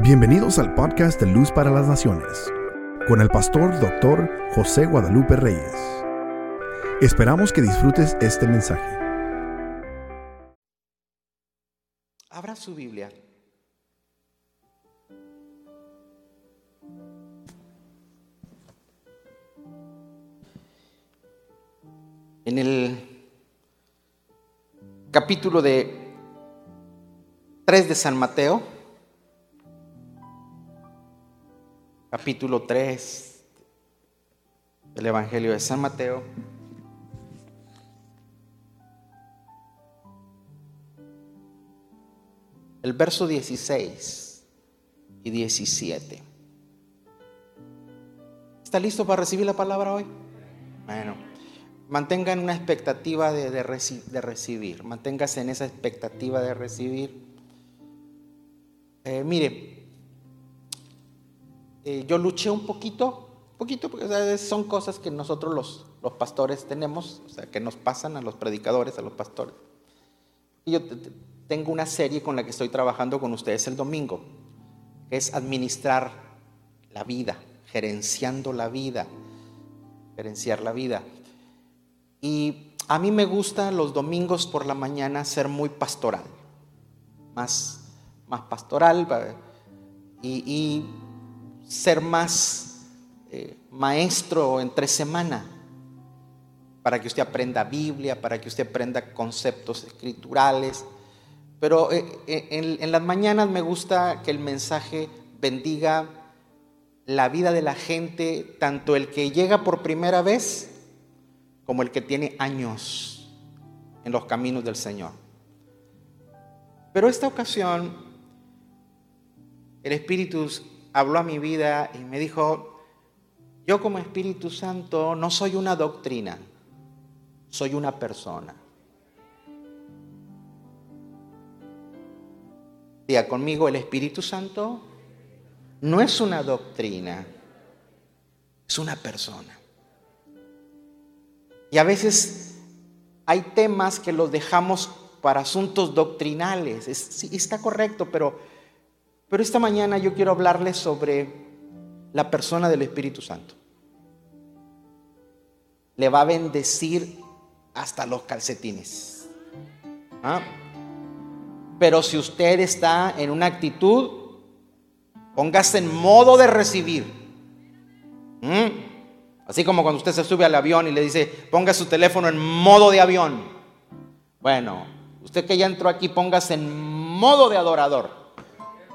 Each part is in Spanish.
Bienvenidos al podcast de Luz para las Naciones, con el pastor Dr. José Guadalupe Reyes. Esperamos que disfrutes este mensaje. Abra su Biblia. En el capítulo de 3 de San Mateo, capítulo 3 del Evangelio de San Mateo. El verso 16 y 17. ¿Está listo para recibir la palabra hoy? Bueno, mantengan una expectativa de, de, recibir, manténgase en esa expectativa de recibir. Eh, mire, eh, yo luché un poquito, poquito, porque son cosas que nosotros los, los pastores tenemos, o sea, que nos pasan a los predicadores, a los pastores. Y yo tengo una serie con la que estoy trabajando con ustedes el domingo, que es administrar la vida, gerenciando la vida, gerenciar la vida. Y a mí me gusta los domingos por la mañana ser muy pastoral, más, más pastoral y, y ser más eh, maestro entre semana, para que usted aprenda Biblia, para que usted aprenda conceptos escriturales. Pero eh, en, en las mañanas me gusta que el mensaje bendiga la vida de la gente, tanto el que llega por primera vez como el que tiene años en los caminos del Señor. Pero esta ocasión, el Espíritu habló a mi vida y me dijo, yo como Espíritu Santo no soy una doctrina, soy una persona. Diga conmigo, el Espíritu Santo no es una doctrina, es una persona. Y a veces hay temas que los dejamos para asuntos doctrinales. Es, está correcto, pero, pero esta mañana yo quiero hablarles sobre la persona del Espíritu Santo. Le va a bendecir hasta los calcetines. ¿Ah? Pero si usted está en una actitud, póngase en modo de recibir. ¿Mm? Así como cuando usted se sube al avión y le dice, ponga su teléfono en modo de avión. Bueno, usted que ya entró aquí, póngase en modo de adorador,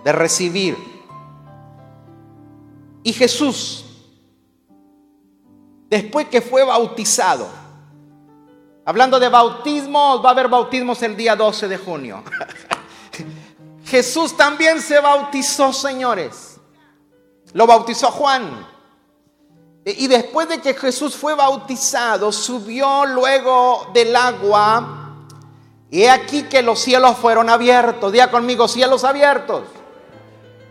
de recibir. Y Jesús, después que fue bautizado, hablando de bautismos, va a haber bautismos el día 12 de junio. Jesús también se bautizó, señores. Lo bautizó Juan. Y después de que Jesús fue bautizado, subió luego del agua. Y he aquí que los cielos fueron abiertos. Día conmigo, cielos abiertos.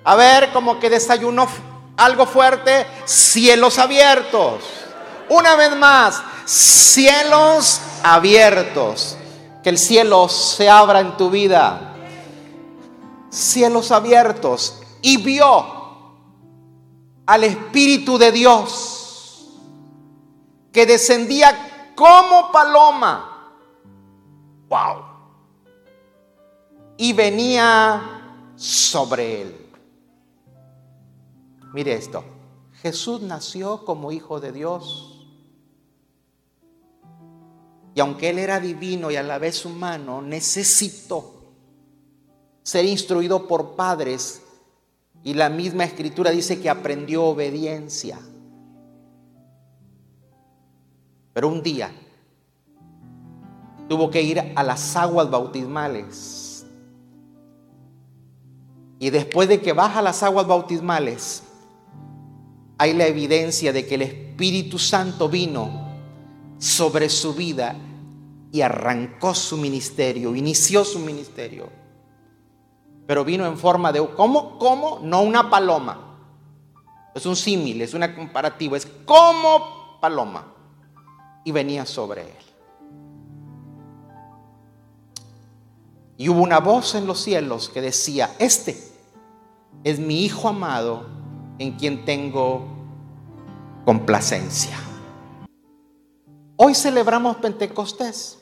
A ver, como que desayunó algo fuerte. Cielos abiertos. Una vez más, cielos abiertos. Que el cielo se abra en tu vida. Cielos abiertos. Y vio al Espíritu de Dios que descendía como paloma. ¡Wow! Y venía sobre él. Mire esto. Jesús nació como hijo de Dios. Y aunque él era divino y a la vez humano, necesitó ser instruido por padres. Y la misma escritura dice que aprendió obediencia. Pero un día tuvo que ir a las aguas bautismales. Y después de que baja las aguas bautismales, hay la evidencia de que el Espíritu Santo vino sobre su vida y arrancó su ministerio, inició su ministerio. Pero vino en forma de, ¿cómo? ¿Cómo? No una paloma. Es un símil, es una comparativa, es como paloma y venía sobre él. Y hubo una voz en los cielos que decía, este es mi Hijo amado en quien tengo complacencia. Hoy celebramos Pentecostés.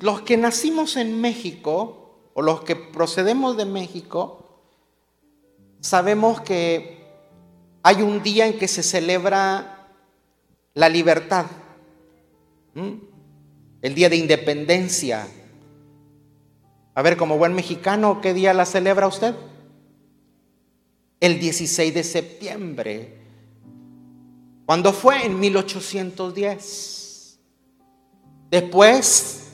Los que nacimos en México o los que procedemos de México, sabemos que hay un día en que se celebra la libertad, el día de independencia. A ver, como buen mexicano, ¿qué día la celebra usted? El 16 de septiembre. ¿Cuándo fue? En 1810. Después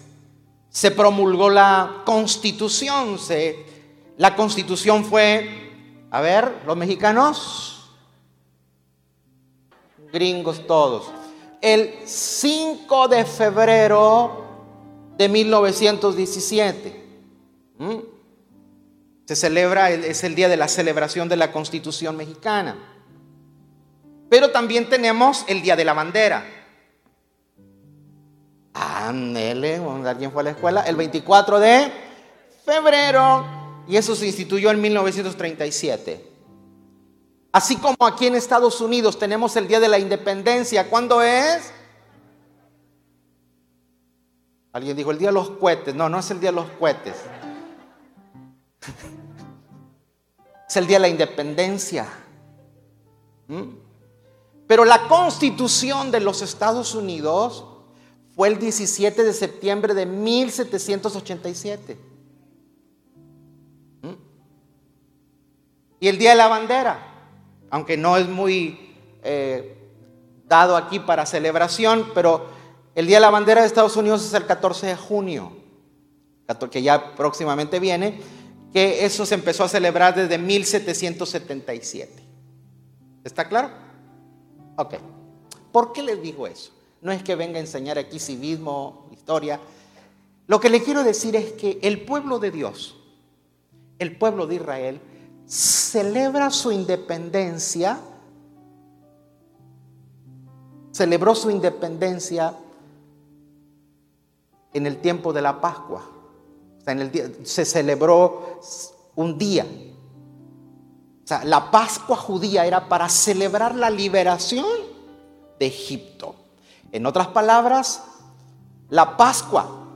se promulgó la constitución. Se, la constitución fue, a ver, los mexicanos, gringos todos, el 5 de febrero de 1917. ¿Mm? Se celebra, es el día de la celebración de la Constitución mexicana. Pero también tenemos el Día de la Bandera. Ándele, alguien fue a la escuela. El 24 de febrero. Y eso se instituyó en 1937. Así como aquí en Estados Unidos tenemos el Día de la Independencia. ¿Cuándo es? Alguien dijo el Día de los Cohetes. No, no es el Día de los Cohetes. Es el Día de la Independencia. ¿Mm? Pero la constitución de los Estados Unidos fue el 17 de septiembre de 1787. ¿Mm? Y el Día de la Bandera, aunque no es muy eh, dado aquí para celebración, pero el Día de la Bandera de Estados Unidos es el 14 de junio, que ya próximamente viene, que eso se empezó a celebrar desde 1777. ¿Está claro? Ok. ¿Por qué les digo eso? No es que venga a enseñar aquí civismo, historia. Lo que le quiero decir es que el pueblo de Dios, el pueblo de Israel, celebra su independencia, celebró su independencia en el tiempo de la Pascua. Se celebró un día, o sea, la Pascua judía era para celebrar la liberación de Egipto. En otras palabras, la Pascua,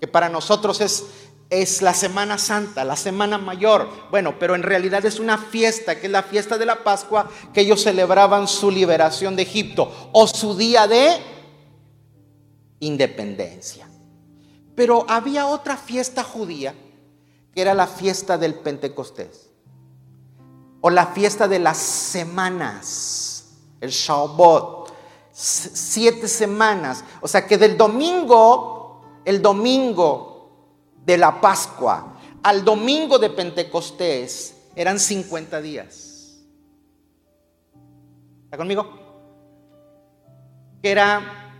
que para nosotros es, es la Semana Santa, la Semana Mayor. Bueno, pero en realidad es una fiesta, que es la fiesta de la Pascua, que ellos celebraban su liberación de Egipto o su día de independencia. Pero había otra fiesta judía, que era la fiesta del Pentecostés o la fiesta de las semanas, el Shabbat, siete semanas. O sea que del domingo, el domingo de la Pascua al domingo de Pentecostés eran 50 días. ¿Está conmigo? Que era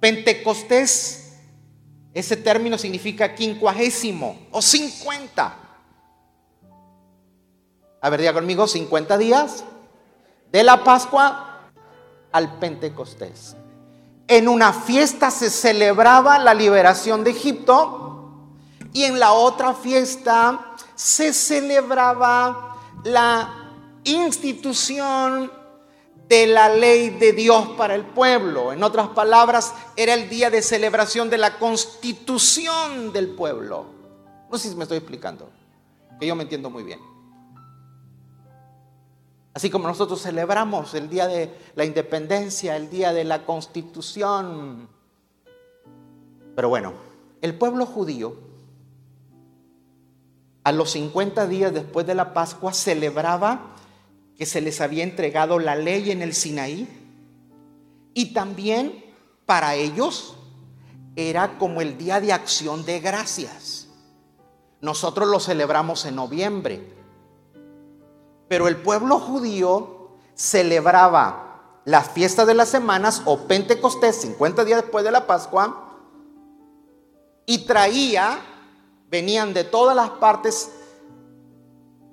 Pentecostés, ese término significa quincuagésimo o 50. A ver, diga conmigo, 50 días de la Pascua al Pentecostés. En una fiesta se celebraba la liberación de Egipto y en la otra fiesta se celebraba la institución de la ley de Dios para el pueblo. En otras palabras, era el día de celebración de la constitución del pueblo. No sé si me estoy explicando, que yo me entiendo muy bien. Así como nosotros celebramos el día de la independencia, el día de la constitución. Pero bueno, el pueblo judío, a los 50 días después de la Pascua, celebraba que se les había entregado la ley en el Sinaí. Y también para ellos era como el día de acción de gracias. Nosotros lo celebramos en noviembre pero el pueblo judío celebraba la fiesta de las semanas o Pentecostés, 50 días después de la Pascua, y traía, venían de todas las partes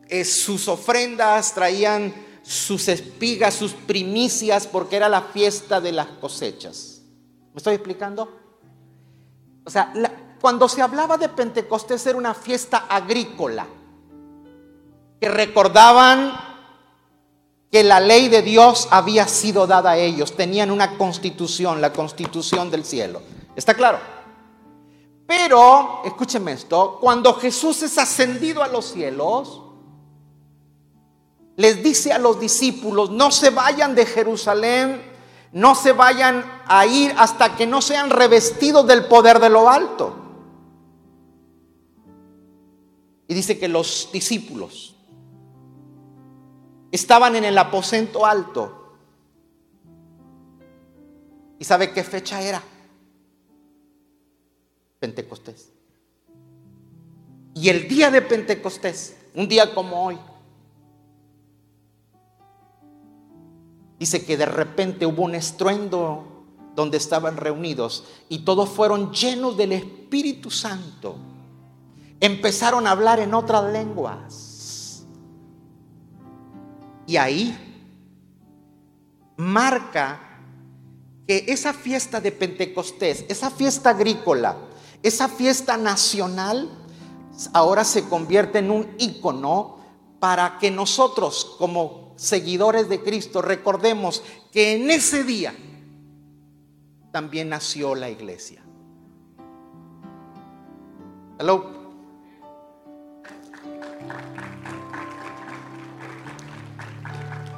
eh, sus ofrendas, traían sus espigas, sus primicias, porque era la fiesta de las cosechas. ¿Me estoy explicando? O sea, cuando se hablaba de Pentecostés era una fiesta agrícola, que recordaban que la ley de Dios había sido dada a ellos, tenían una constitución, la constitución del cielo. ¿Está claro? Pero, escúcheme esto, cuando Jesús es ascendido a los cielos, les dice a los discípulos, no se vayan de Jerusalén, no se vayan a ir hasta que no sean revestidos del poder de lo alto. Y dice que los discípulos estaban en el aposento alto. ¿Y sabe qué fecha era? Pentecostés. Y el día de Pentecostés, un día como hoy, dice que de repente hubo un estruendo donde estaban reunidos y todos fueron llenos del Espíritu Santo. Empezaron a hablar en otras lenguas. Y ahí marca que esa fiesta de Pentecostés, esa fiesta agrícola, esa fiesta nacional, ahora se convierte en un icono para que nosotros como seguidores de Cristo recordemos que en ese día también nació la iglesia. Hello.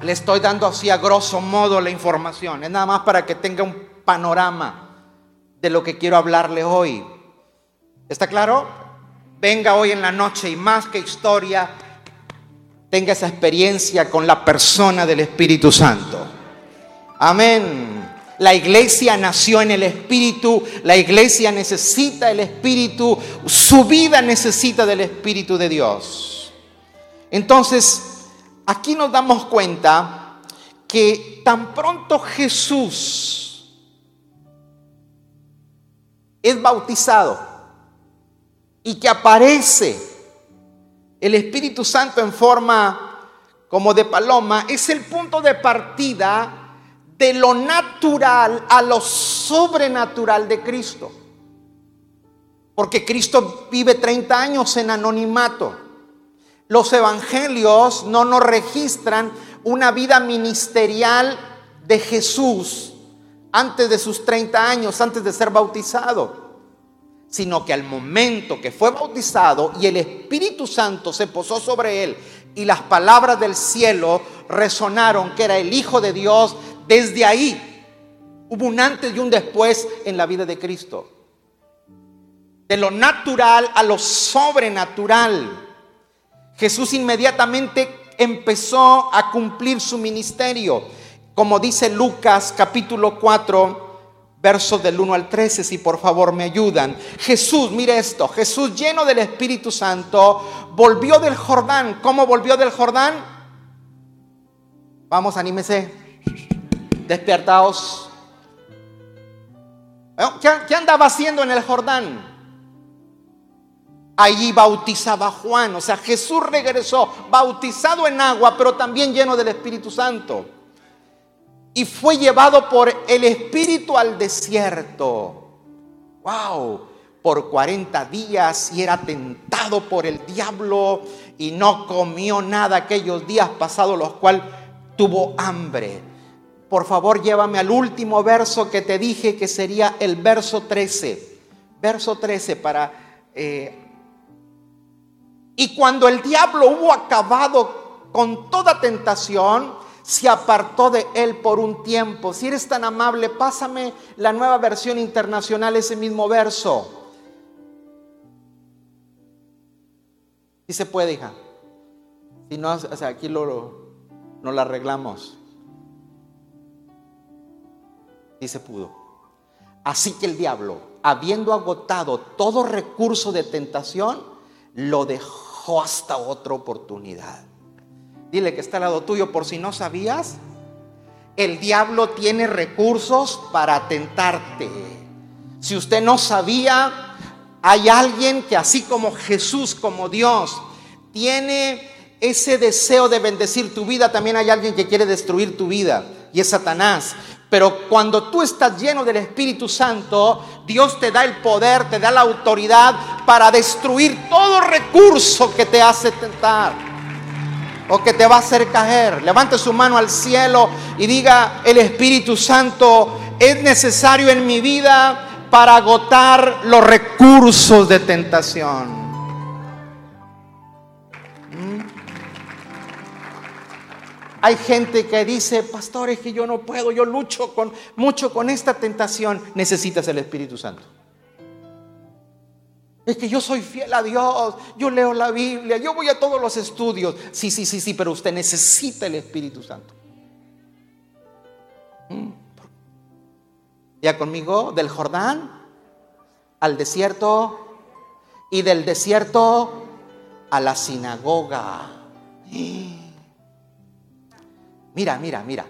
Le estoy dando así a grosso modo la información. Es nada más para que tenga un panorama de lo que quiero hablarle hoy. ¿Está claro? Venga hoy en la noche y más que historia, tenga esa experiencia con la persona del Espíritu Santo. Amén. La iglesia nació en el Espíritu, la iglesia necesita el Espíritu, su vida necesita del Espíritu de Dios. Entonces, aquí nos damos cuenta que tan pronto Jesús es bautizado, y que aparece el Espíritu Santo en forma como de paloma, es el punto de partida de lo natural a lo sobrenatural de Cristo. Porque Cristo vive 30 años en anonimato. Los evangelios no nos registran una vida ministerial de Jesús antes de sus 30 años, antes de ser bautizado sino que al momento que fue bautizado y el Espíritu Santo se posó sobre él y las palabras del cielo resonaron que era el Hijo de Dios, desde ahí hubo un antes y un después en la vida de Cristo. De lo natural a lo sobrenatural. Jesús inmediatamente empezó a cumplir su ministerio. Como dice Lucas capítulo 4, versos del 1 al 13, si por favor me ayudan. Jesús, mire esto, Jesús lleno del Espíritu Santo, volvió del Jordán. ¿Cómo volvió del Jordán? Vamos, anímese. Despiertaos. ¿Qué, ¿Qué andaba haciendo en el Jordán? Allí bautizaba Juan, o sea, Jesús regresó bautizado en agua, pero también lleno del Espíritu Santo y fue llevado por el Espíritu al desierto. ¡Wow! Por 40 días y era tentado por el diablo y no comió nada aquellos días pasados, los cuales tuvo hambre. Por favor, llévame al último verso que te dije que sería el verso 13. Verso 13 para... Eh, y cuando el diablo hubo acabado con toda tentación, se apartó de él por un tiempo. Si eres tan amable, pásame la nueva versión internacional, ese mismo verso. Si se puede, hija. Si no, aquí lo, lo arreglamos. Y se pudo. Así que el diablo, habiendo agotado todo recurso de tentación, lo dejó hasta otra oportunidad. Dile que está al lado tuyo por si no sabías. El diablo tiene recursos para tentarte. Si usted no sabía, hay alguien que así como Jesús, como Dios, tiene ese deseo de bendecir tu vida, también hay alguien que quiere destruir tu vida. Y es Satanás. Pero cuando tú estás lleno del Espíritu Santo, Dios te da el poder, te da la autoridad para destruir todo recurso que te hace tentar o que te va a hacer caer. Levante su mano al cielo y diga, el Espíritu Santo es necesario en mi vida para agotar los recursos de tentación. Hay gente que dice, pastor, es que yo no puedo, yo lucho con, mucho con esta tentación. Necesitas el Espíritu Santo. Es que yo soy fiel a Dios, yo leo la Biblia, yo voy a todos los estudios. Sí, sí, sí, sí, pero usted necesita el Espíritu Santo. ¿Mm? Ya conmigo, del Jordán al desierto y del desierto a la sinagoga. Mira, mira, mira.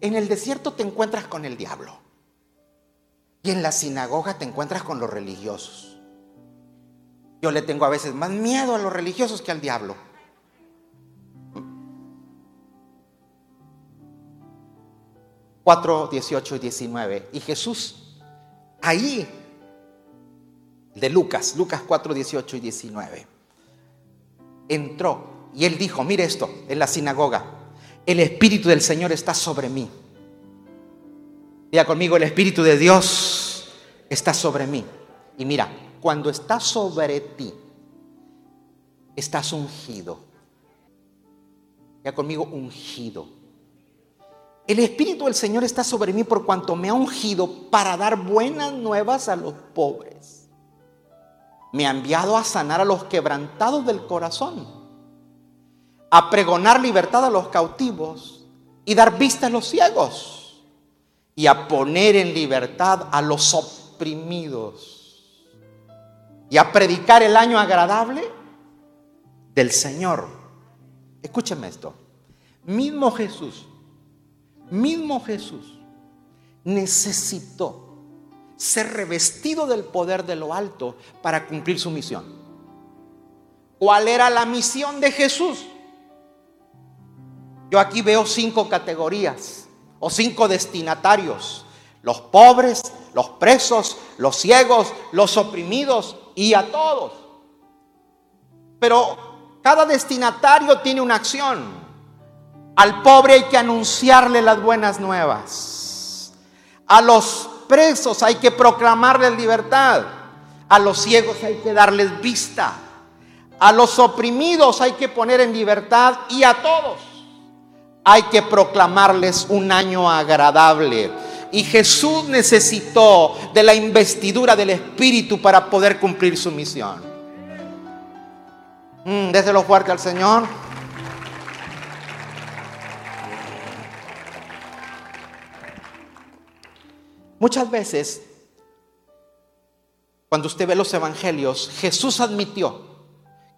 En el desierto te encuentras con el diablo. Y en la sinagoga te encuentras con los religiosos. Yo le tengo a veces más miedo a los religiosos que al diablo. Cuatro, 18 y 19. Y Jesús, ahí, de Lucas, Lucas 4, 18 y 19, entró y él dijo, mire esto, en la sinagoga, el Espíritu del Señor está sobre mí. Diga conmigo, el Espíritu de Dios está sobre mí. Y mira, cuando está sobre ti, estás ungido. Ya conmigo, ungido. El Espíritu del Señor está sobre mí por cuanto me ha ungido para dar buenas nuevas a los pobres. Me ha enviado a sanar a los quebrantados del corazón a pregonar libertad a los cautivos y dar vista a los ciegos y a poner en libertad a los oprimidos y a predicar el año agradable del Señor. Escúcheme esto. Mismo Jesús, mismo Jesús necesitó ser revestido del poder de lo alto para cumplir su misión. ¿Cuál era la misión de Jesús? Yo aquí veo cinco categorías o cinco destinatarios. Los pobres, los presos, los ciegos, los oprimidos y a todos. Pero cada destinatario tiene una acción. Al pobre hay que anunciarle las buenas nuevas. A los presos hay que proclamarles libertad. A los ciegos hay que darles vista. A los oprimidos hay que poner en libertad y a todos hay que proclamarles un año agradable. Y Jesús necesitó de la investidura del Espíritu para poder cumplir su misión. Mm, déselo fuerte al Señor. Muchas veces, cuando usted ve los evangelios, Jesús admitió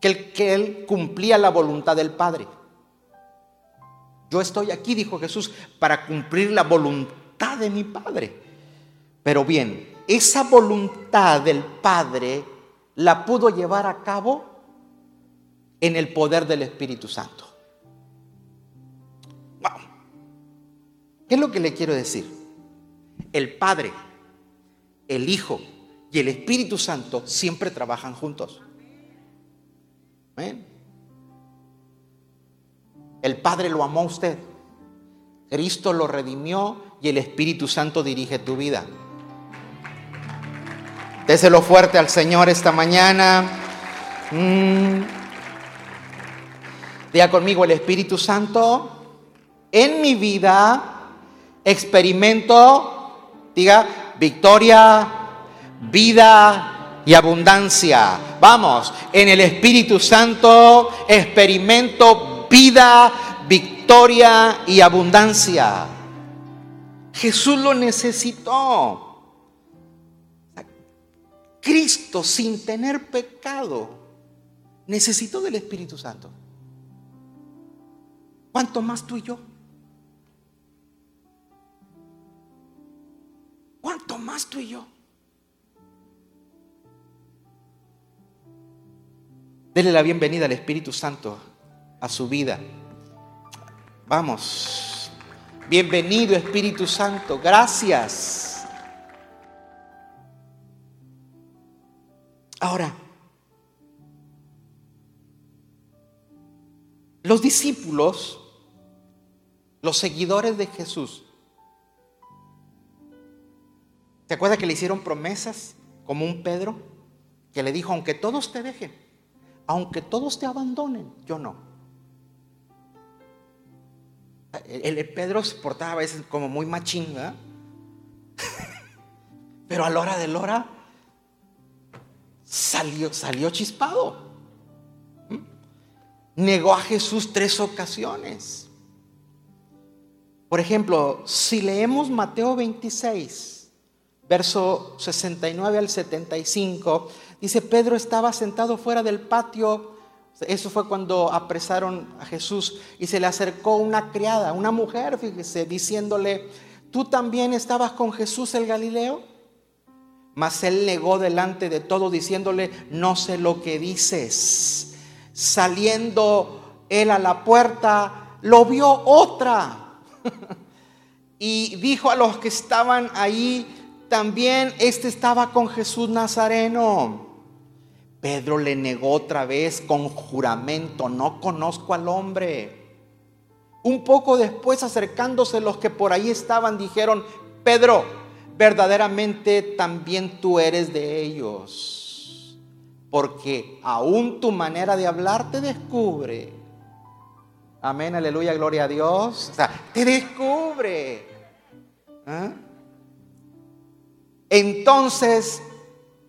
que que él cumplía la voluntad del Padre. Yo estoy aquí, dijo Jesús, para cumplir la voluntad de mi Padre. Pero bien, esa voluntad del Padre la pudo llevar a cabo en el poder del Espíritu Santo. ¿Qué es lo que le quiero decir? El Padre, el Hijo y el Espíritu Santo siempre trabajan juntos. ¿Ven? El Padre lo amó a usted. Cristo lo redimió y el Espíritu Santo dirige tu vida. Déselo fuerte al Señor esta mañana. Mm. Diga conmigo, el Espíritu Santo en mi vida experimento, diga, victoria, vida y abundancia. Vamos, en el Espíritu Santo experimento vida, victoria y abundancia. Jesús lo necesitó. Cristo sin tener pecado necesitó del Espíritu Santo. ¿Cuánto más tú y yo? ¿Cuánto más tú y yo? Dele la bienvenida al Espíritu Santo a su vida. Vamos, Bienvenido Espíritu Santo, gracias. Ahora, los discípulos, los seguidores de Jesús, ¿te acuerdas que le hicieron promesas como un Pedro? Que le dijo, aunque todos te dejen, aunque todos te abandonen, yo no. El, Pedro se portaba a veces como muy machinga, pero a la hora de la hora salió, salió chispado. ¿Mm? Negó a Jesús tres ocasiones. Por ejemplo, si leemos Mateo 26, verso 69 al 75, dice, Pedro estaba sentado fuera del patio eso fue cuando apresaron a Jesús y se le acercó una criada, una mujer, fíjese, diciéndole, ¿tú también estabas con Jesús el Galileo? Mas él negó delante de todo diciéndole, no sé lo que dices. Saliendo él a la puerta, lo vio otra. y dijo a los que estaban ahí, también este estaba con Jesús Nazareno. Pedro le negó otra vez con juramento, no conozco al hombre. Un poco después, acercándose los que por ahí estaban, dijeron, Pedro, verdaderamente también tú eres de ellos, porque aún tu manera de hablar te descubre. Amén, aleluya, gloria a Dios. O sea, te descubre. ¿Ah? Entonces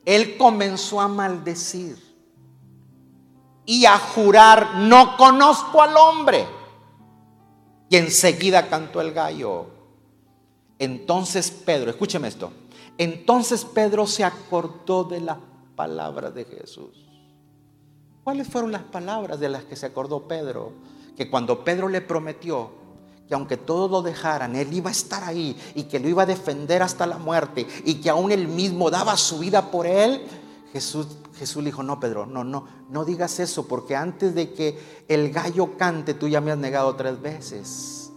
él comenzó a maldecir y a jurar, no conozco al hombre. Y enseguida cantó el gallo. Entonces Pedro, escúcheme esto, entonces Pedro se acordó de las palabras de Jesús. ¿Cuáles fueron las palabras de las que se acordó Pedro? Que cuando Pedro le prometió que aunque todos lo dejaran, Él iba a estar ahí y que lo iba a defender hasta la muerte y que aún Él mismo daba su vida por Él. Jesús, Jesús le dijo, no, Pedro, no, no, no digas eso porque antes de que el gallo cante, tú ya me has negado tres veces.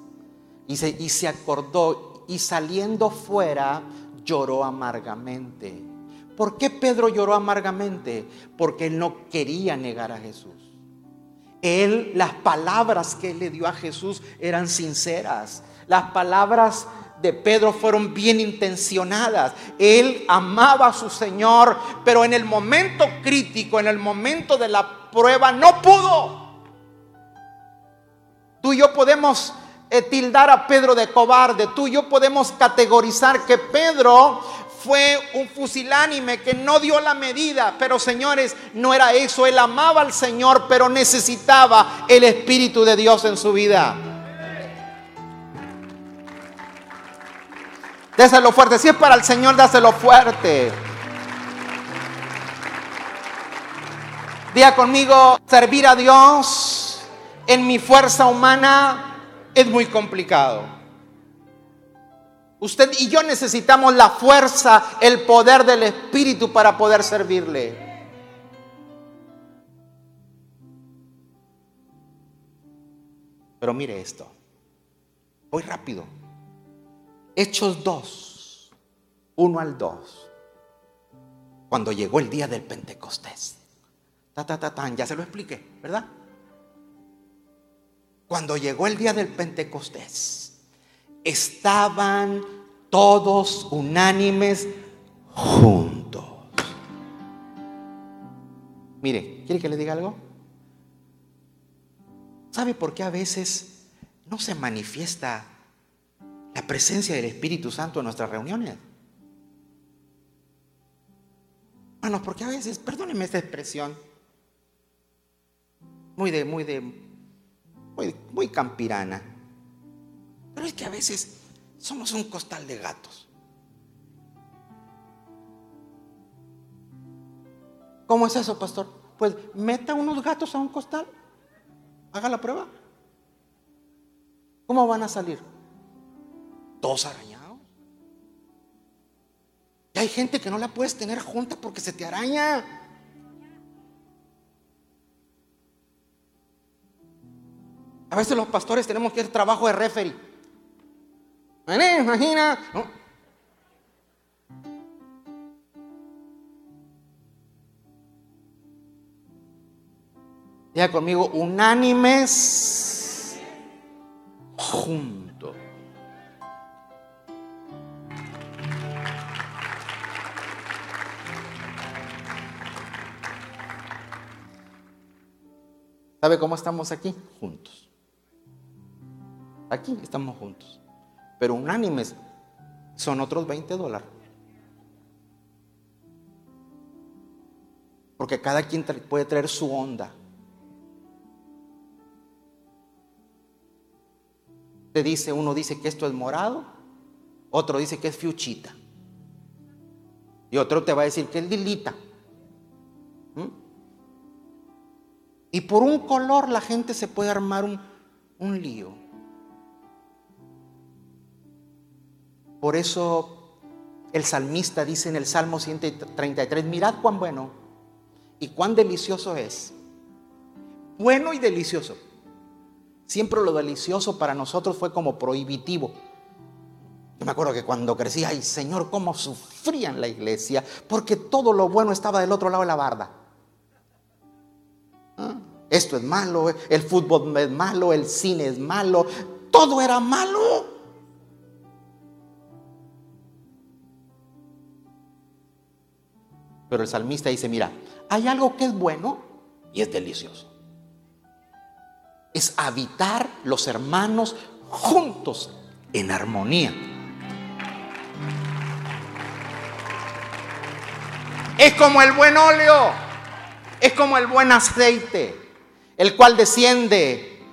Y se, y se acordó y saliendo fuera lloró amargamente. ¿Por qué Pedro lloró amargamente? Porque él no quería negar a Jesús. Él, las palabras que él le dio a Jesús eran sinceras. Las palabras de Pedro fueron bien intencionadas. Él amaba a su Señor, pero en el momento crítico, en el momento de la prueba, no pudo. Tú y yo podemos eh, tildar a Pedro de cobarde. Tú y yo podemos categorizar que Pedro fue un fusilánime que no dio la medida, pero señores, no era eso, él amaba al Señor, pero necesitaba el Espíritu de Dios en su vida. Déselo fuerte, si es para el Señor, dáselo fuerte. Diga conmigo, servir a Dios en mi fuerza humana es muy complicado. Usted y yo necesitamos la fuerza, el poder del Espíritu para poder servirle. Pero mire esto. Voy rápido. Hechos 2, 1 al 2. Cuando llegó el día del Pentecostés. Ta, ta, ta, ya se lo expliqué, ¿verdad? Cuando llegó el día del Pentecostés estaban todos unánimes juntos. Mire, ¿quiere que le diga algo? ¿Sabe por qué a veces no se manifiesta la presencia del Espíritu Santo en nuestras reuniones? Hermanos, porque a veces, perdónenme esta expresión, muy de, muy de, muy campirana. Pero es que a veces somos un costal de gatos. ¿Cómo es eso, pastor? Pues meta unos gatos a un costal. Haga la prueba. ¿Cómo van a salir? Todos arañados. Y hay gente que no la puedes tener junta porque se te araña. A veces los pastores tenemos que hacer trabajo de referee. Imagina. Ya conmigo, unánimes juntos. ¿Sabe cómo estamos aquí? Juntos. Aquí estamos juntos. Pero unánimes son otros 20 dólares. Porque cada quien puede traer su onda. Te dice, uno dice que esto es morado, otro dice que es fiuchita. Y otro te va a decir que es lilita. ¿Mm? Y por un color la gente se puede armar un, un lío. Por eso el salmista dice en el Salmo 133, mirad cuán bueno y cuán delicioso es. Bueno y delicioso. Siempre lo delicioso para nosotros fue como prohibitivo. Yo me acuerdo que cuando crecí, ay Señor, cómo sufría en la iglesia, porque todo lo bueno estaba del otro lado de la barda. ¿Ah? Esto es malo, el fútbol es malo, el cine es malo, todo era malo. Pero el salmista dice, mira, hay algo que es bueno y es delicioso. Es habitar los hermanos juntos en armonía. Es como el buen óleo, es como el buen aceite, el cual desciende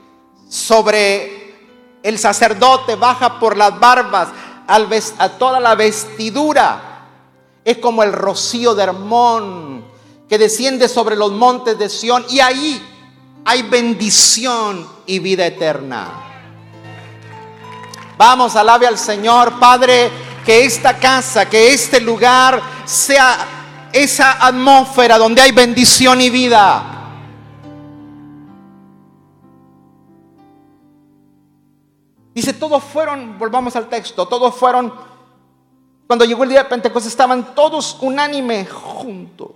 sobre el sacerdote, baja por las barbas a toda la vestidura es como el rocío de Hermón que desciende sobre los montes de Sión y ahí hay bendición y vida eterna. Vamos, alabe al Señor, Padre, que esta casa, que este lugar sea esa atmósfera donde hay bendición y vida. Dice, todos fueron, volvamos al texto, todos fueron cuando llegó el día de Pentecostés estaban todos unánime juntos.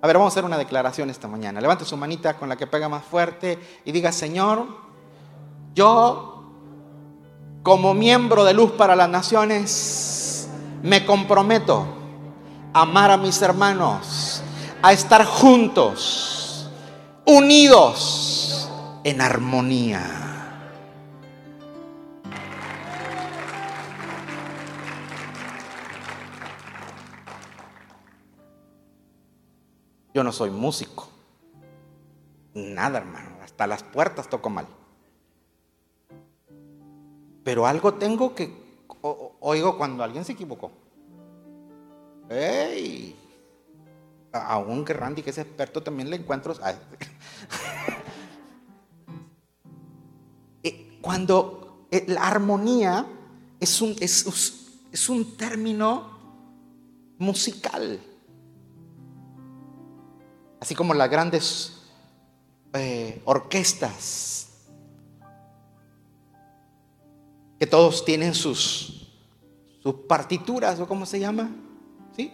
A ver, vamos a hacer una declaración esta mañana. Levante su manita con la que pega más fuerte y diga, Señor, yo como miembro de Luz para las Naciones me comprometo a amar a mis hermanos, a estar juntos, unidos en armonía. Yo no soy músico. Nada, hermano. Hasta las puertas toco mal. Pero algo tengo que oigo cuando alguien se equivocó. ¡Ey! Aunque Randy, que es experto, también le encuentro. Eh, cuando eh, la armonía es un, es un término musical así como las grandes eh, orquestas, que todos tienen sus, sus partituras, o cómo se llama, ¿sí?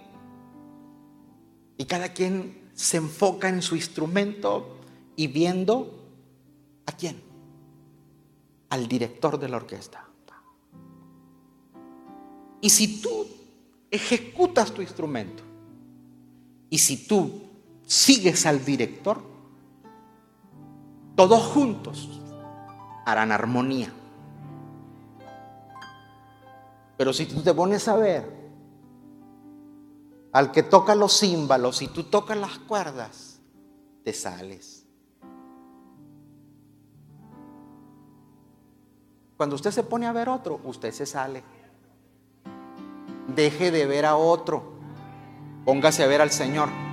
Y cada quien se enfoca en su instrumento y viendo a quién, al director de la orquesta. Y si tú ejecutas tu instrumento, y si tú sigues al director, todos juntos harán armonía. Pero si tú te pones a ver al que toca los címbalos y tú tocas las cuerdas, te sales. Cuando usted se pone a ver otro, usted se sale. Deje de ver a otro. Póngase a ver al Señor.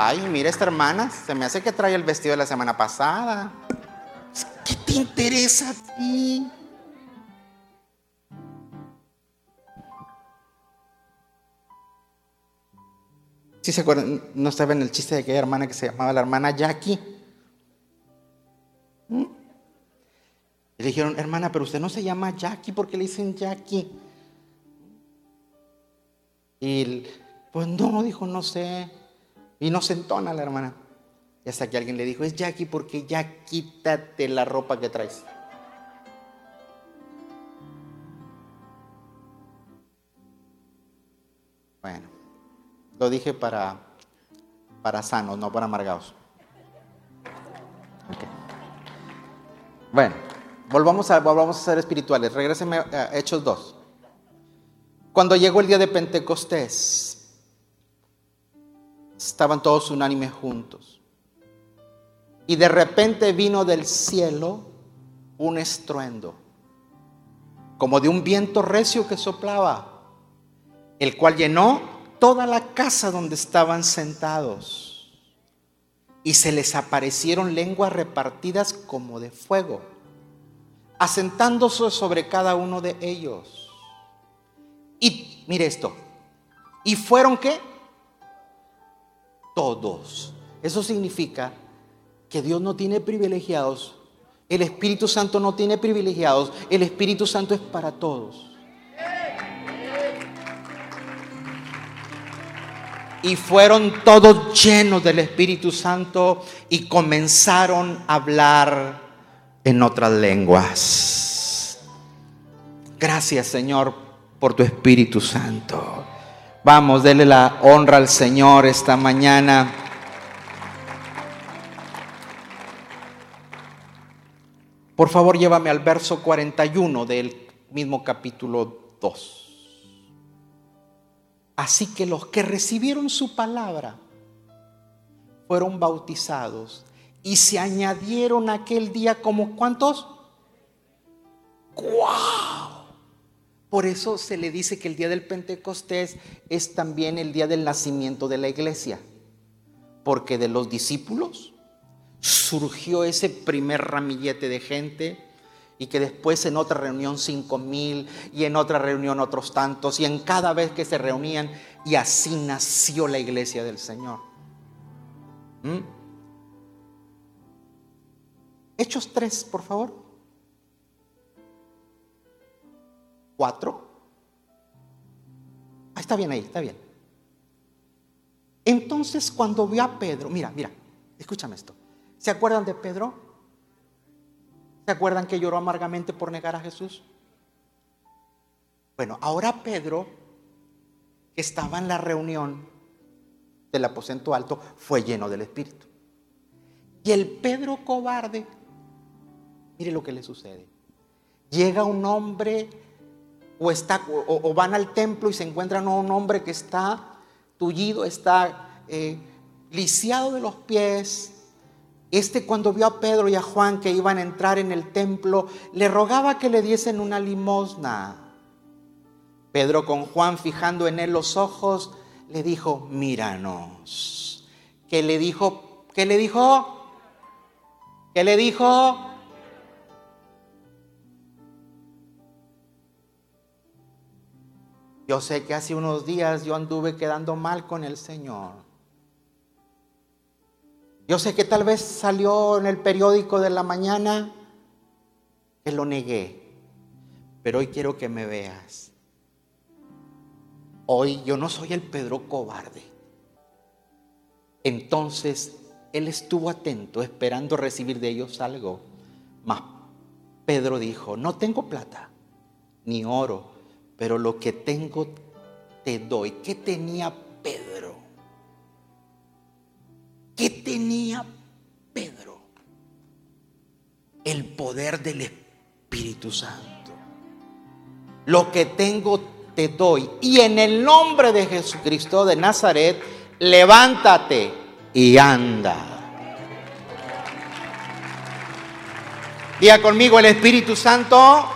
Ay, mira esta hermana, se me hace que trae el vestido de la semana pasada. ¿Qué te interesa a ti? ¿Sí se acuerdan? No saben el chiste de aquella hermana que se llamaba la hermana Jackie. ¿Mm? Y le dijeron, hermana, pero usted no se llama Jackie, ¿por qué le dicen Jackie? Y pues no, dijo, no sé. Y no se entona la hermana. Y hasta que alguien le dijo, es Jackie porque ya quítate la ropa que traes. Bueno, lo dije para, para sanos, no para amargados. Bueno, volvamos a, volvamos a ser espirituales. Regréseme a Hechos 2. Cuando llegó el día de Pentecostés, estaban todos unánimes juntos. Y de repente vino del cielo un estruendo, como de un viento recio que soplaba, el cual llenó toda la casa donde estaban sentados. Y se les aparecieron lenguas repartidas como de fuego, asentándose sobre cada uno de ellos. Y mire esto, ¿y fueron qué? Todos. Eso significa que Dios no tiene privilegiados, el Espíritu Santo no tiene privilegiados, el Espíritu Santo es para todos. Y fueron todos llenos del Espíritu Santo y comenzaron a hablar en otras lenguas. Gracias Señor por tu Espíritu Santo. Vamos, dele la honra al Señor esta mañana. Por favor, llévame al verso 41 del mismo capítulo 2. Así que los que recibieron su palabra fueron bautizados y se añadieron aquel día como cuántos? ¡Wow! Por eso se le dice que el día del Pentecostés es también el día del nacimiento de la iglesia. Porque de los discípulos surgió ese primer ramillete de gente y que después en otra reunión cinco mil y en otra reunión otros tantos y en cada vez que se reunían y así nació la iglesia del Señor. ¿Mm? Hechos 3, por favor. 4. Ah, está bien ahí, está bien. Entonces cuando vio a Pedro, mira, mira, escúchame esto. ¿Se acuerdan de Pedro? ¿Se acuerdan que lloró amargamente por negar a Jesús? Bueno, ahora Pedro, que estaba en la reunión del aposento alto, fue lleno del Espíritu. Y el Pedro cobarde, mire lo que le sucede. Llega un hombre o, van al templo y se encuentran a un hombre que está tullido, está eh, lisiado de los pies, este cuando vio a Pedro y a Juan que iban a entrar en el templo, le rogaba que le diesen una limosna. Pedro con Juan fijando en él los ojos, le dijo, míranos. ¿Qué le dijo? ¿Qué le dijo? ¿Qué le dijo? Yo sé que hace unos días yo anduve quedando mal con el Señor. Yo sé que tal vez salió en el periódico de la mañana que lo negué, pero hoy quiero que me veas. Hoy yo no soy el Pedro cobarde. Entonces él estuvo atento, esperando recibir de ellos algo. Mas Pedro dijo, no tengo plata ni oro, pero lo que tengo te doy. ¿Qué tenía Pedro? ¿Qué tenía Pedro? El poder del Espíritu Santo. Lo que tengo te doy. Y en el nombre de Jesucristo de Nazaret, levántate y anda. Diga conmigo, el Espíritu Santo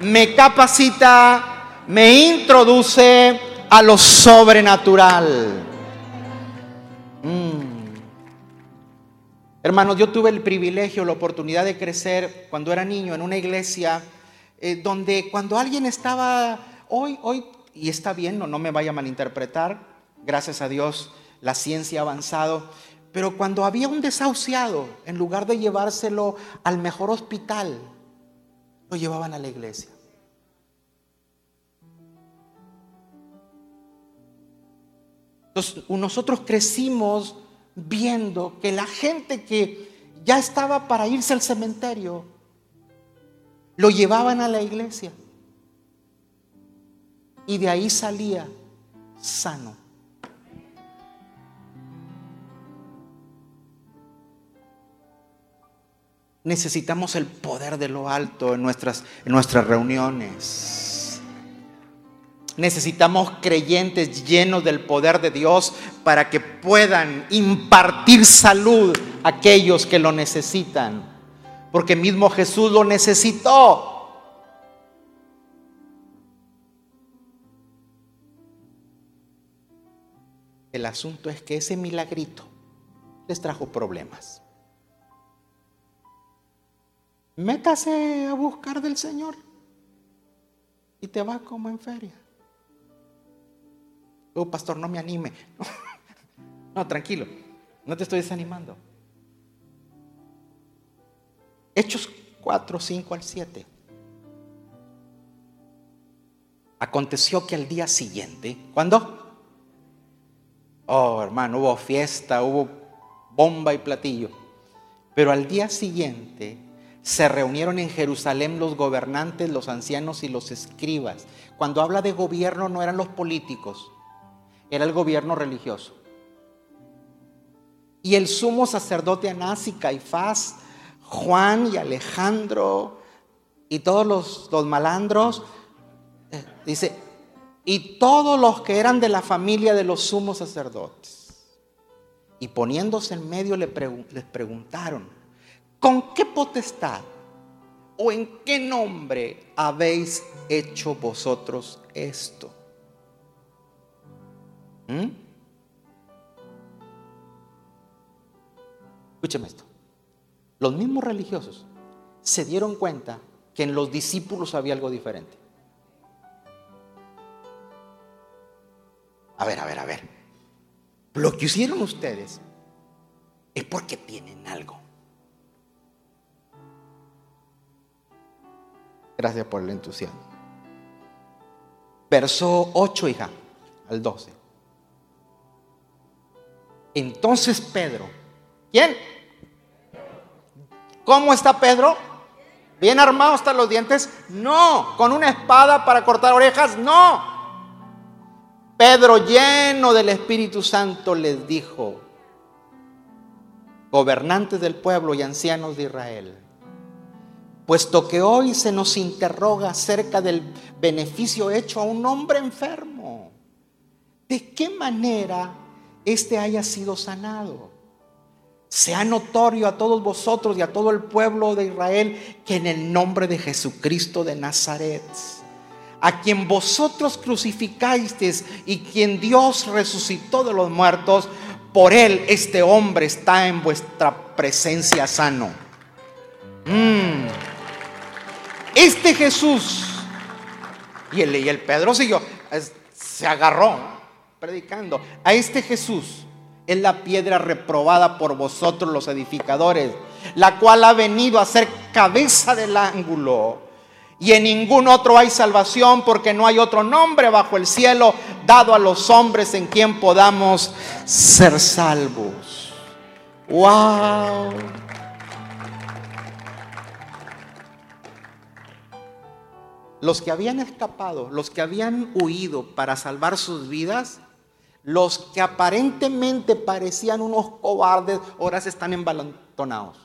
me capacita, me introduce a lo sobrenatural. Hermanos, yo tuve el privilegio, la oportunidad de crecer cuando era niño en una iglesia eh, donde cuando alguien estaba hoy, hoy, y está bien, no, no me vaya a malinterpretar, gracias a Dios, la ciencia ha avanzado, pero cuando había un desahuciado, en lugar de llevárselo al mejor hospital, lo llevaban a la iglesia. Entonces, nosotros crecimos viendo que la gente que ya estaba para irse al cementerio, lo llevaban a la iglesia. Y de ahí salía sano. Necesitamos el poder de lo alto en nuestras, en nuestras reuniones. Necesitamos creyentes llenos del poder de Dios para que puedan impartir salud a aquellos que lo necesitan. Porque mismo Jesús lo necesitó. El asunto es que ese milagrito les trajo problemas. Métase a buscar del Señor y te va como en feria. Oh, pastor, no me anime. No, tranquilo, no te estoy desanimando. Hechos 4, 5 al 7. Aconteció que al día siguiente, ¿cuándo? Oh, hermano, hubo fiesta, hubo bomba y platillo. Pero al día siguiente se reunieron en Jerusalén los gobernantes, los ancianos y los escribas. Cuando habla de gobierno no eran los políticos, era el gobierno religioso. Y el sumo sacerdote Anás y Caifás, Juan y Alejandro y todos los, los malandros, eh, dice, y todos los que eran de la familia de los sumos sacerdotes. Y poniéndose en medio les preguntaron, ¿con qué potestad o en qué nombre habéis hecho vosotros esto? ¿Mm? Escúcheme esto. Los mismos religiosos se dieron cuenta que en los discípulos había algo diferente. A ver, a ver, a ver. Lo que hicieron ustedes es porque tienen algo. Gracias por el entusiasmo. Verso 8, hija, al 12. Entonces Pedro, ¿quién? ¿Cómo está Pedro? ¿Bien armado hasta los dientes? No. ¿Con una espada para cortar orejas? No. Pedro, lleno del Espíritu Santo, les dijo, gobernantes del pueblo y ancianos de Israel, puesto que hoy se nos interroga acerca del beneficio hecho a un hombre enfermo, ¿de qué manera éste haya sido sanado? Sea notorio a todos vosotros y a todo el pueblo de Israel que en el nombre de Jesucristo de Nazaret, a quien vosotros crucificasteis y quien Dios resucitó de los muertos, por él este hombre está en vuestra presencia sano. Mm. Este Jesús, y el, y el Pedro siguió, se agarró predicando, a este Jesús es la piedra reprobada por vosotros los edificadores, la cual ha venido a ser cabeza del ángulo y en ningún otro hay salvación porque no hay otro nombre bajo el cielo dado a los hombres en quien podamos ser salvos. ¡Wow! Los que habían escapado, los que habían huido para salvar sus vidas, los que aparentemente parecían unos cobardes, ahora se están embalantonados.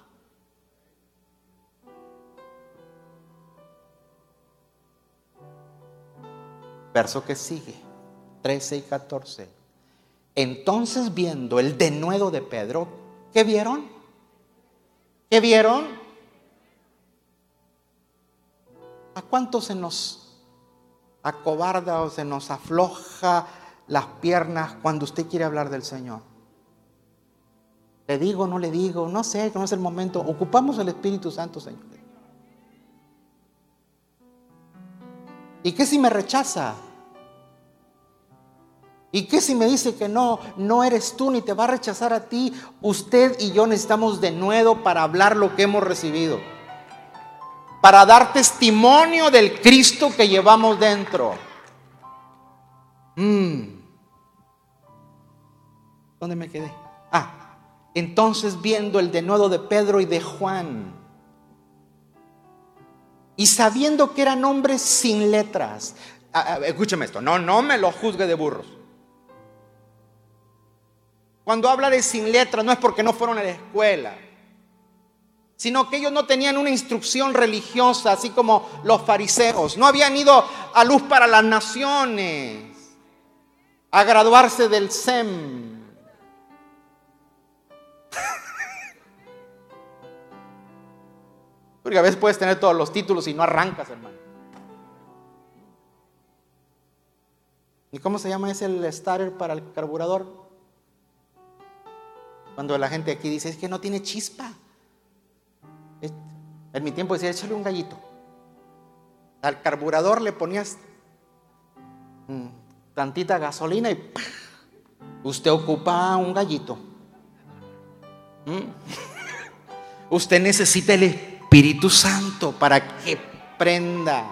Verso que sigue, 13 y 14. Entonces viendo el denuedo de Pedro, ¿qué vieron? ¿Qué vieron? ¿A cuánto se nos acobarda o se nos afloja las piernas cuando usted quiere hablar del Señor? ¿Le digo, no le digo? No sé, no es el momento. Ocupamos el Espíritu Santo, Señor. ¿Y qué si me rechaza? ¿Y qué si me dice que no, no eres tú ni te va a rechazar a ti? Usted y yo necesitamos de nuevo para hablar lo que hemos recibido. Para dar testimonio del Cristo que llevamos dentro. Mm. ¿Dónde me quedé? Ah, entonces viendo el denuedo de Pedro y de Juan, y sabiendo que eran hombres sin letras, ah, ah, escúcheme esto, no, no me lo juzgue de burros. Cuando habla de sin letras no es porque no fueron a la escuela, sino que ellos no tenían una instrucción religiosa, así como los fariseos. No habían ido a luz para las naciones, a graduarse del SEM. Porque a veces puedes tener todos los títulos y no arrancas, hermano. ¿Y cómo se llama ese el starter para el carburador? Cuando la gente aquí dice, es que no tiene chispa. En mi tiempo decía, échale un gallito. Al carburador le ponías mm, tantita gasolina y usted ocupa un gallito. ¿Mm? Usted necesita el Espíritu Santo para que prenda.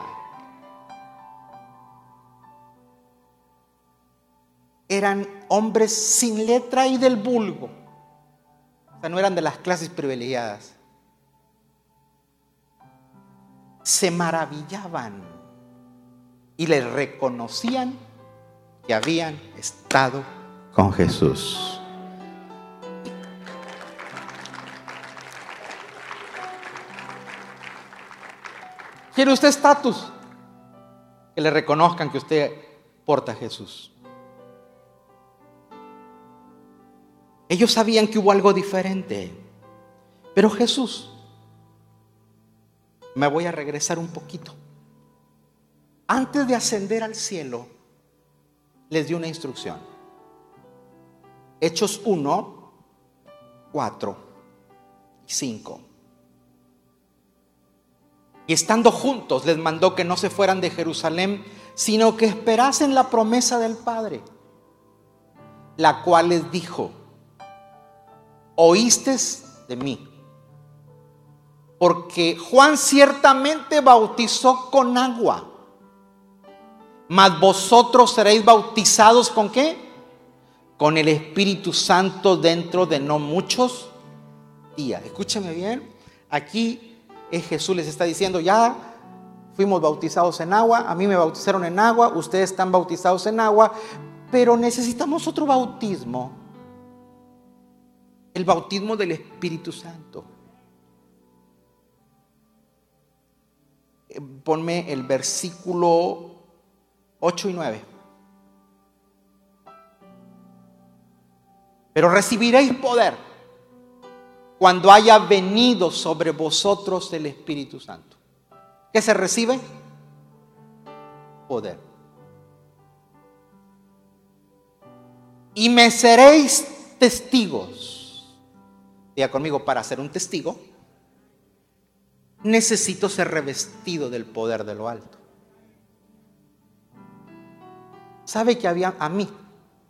Eran hombres sin letra y del vulgo. O sea, no eran de las clases privilegiadas. Se maravillaban y le reconocían que habían estado con Jesús. ¿Quiere usted estatus? Que le reconozcan que usted porta a Jesús. Ellos sabían que hubo algo diferente. Pero Jesús, me voy a regresar un poquito. Antes de ascender al cielo, les dio una instrucción. Hechos 1, 4 y 5. Y estando juntos les mandó que no se fueran de Jerusalén, sino que esperasen la promesa del Padre, la cual les dijo, oíste de mí. Porque Juan ciertamente bautizó con agua, mas vosotros seréis bautizados con qué? Con el Espíritu Santo dentro de no muchos días. Escúcheme bien, aquí Jesús les está diciendo, ya fuimos bautizados en agua, a mí me bautizaron en agua, ustedes están bautizados en agua, pero necesitamos otro bautismo el bautismo del Espíritu Santo. Eh, ponme el versículo 8 y 9. Pero recibiréis poder cuando haya venido sobre vosotros el Espíritu Santo. ¿Qué se recibe? Poder. Y me seréis testigos conmigo, para ser un testigo, necesito ser revestido del poder de lo alto. ¿Sabe que había a mí?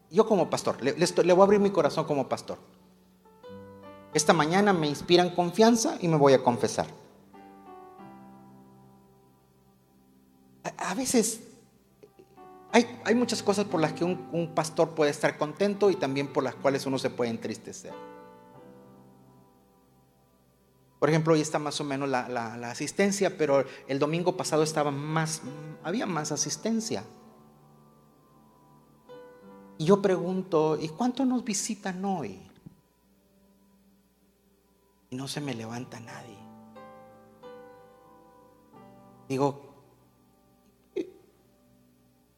Yo como pastor, le, voy a abrir mi corazón como pastor. Esta mañana me inspiran confianza y me voy a confesar. A, veces hay, hay, muchas cosas por las que un, pastor puede estar contento y también por las cuales uno se puede entristecer. Por ejemplo, hoy está más o menos la, asistencia, pero el domingo pasado estaba más, había más asistencia. Y yo pregunto, ¿y cuánto nos visitan hoy? Y no se me levanta nadie. Digo,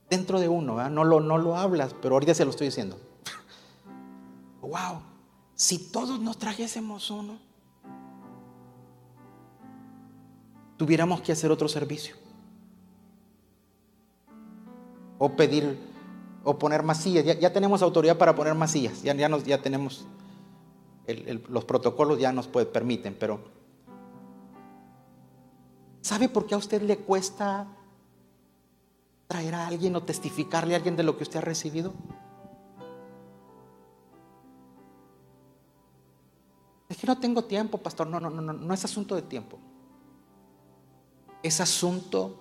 dentro de uno, no, lo, no lo hablas, pero ahorita se lo estoy diciendo. wow, si todos nos trajésemos uno. tuviéramos que hacer otro servicio. O pedir, o poner más sillas. Ya, ya tenemos autoridad para poner más sillas, ya, ya, nos, ya tenemos, los protocolos ya nos permiten, pero ¿sabe por qué a usted le cuesta traer a alguien o testificarle a alguien de lo que usted ha recibido? Es que no tengo tiempo, pastor. No, no, no, no, no es asunto de tiempo. Es asunto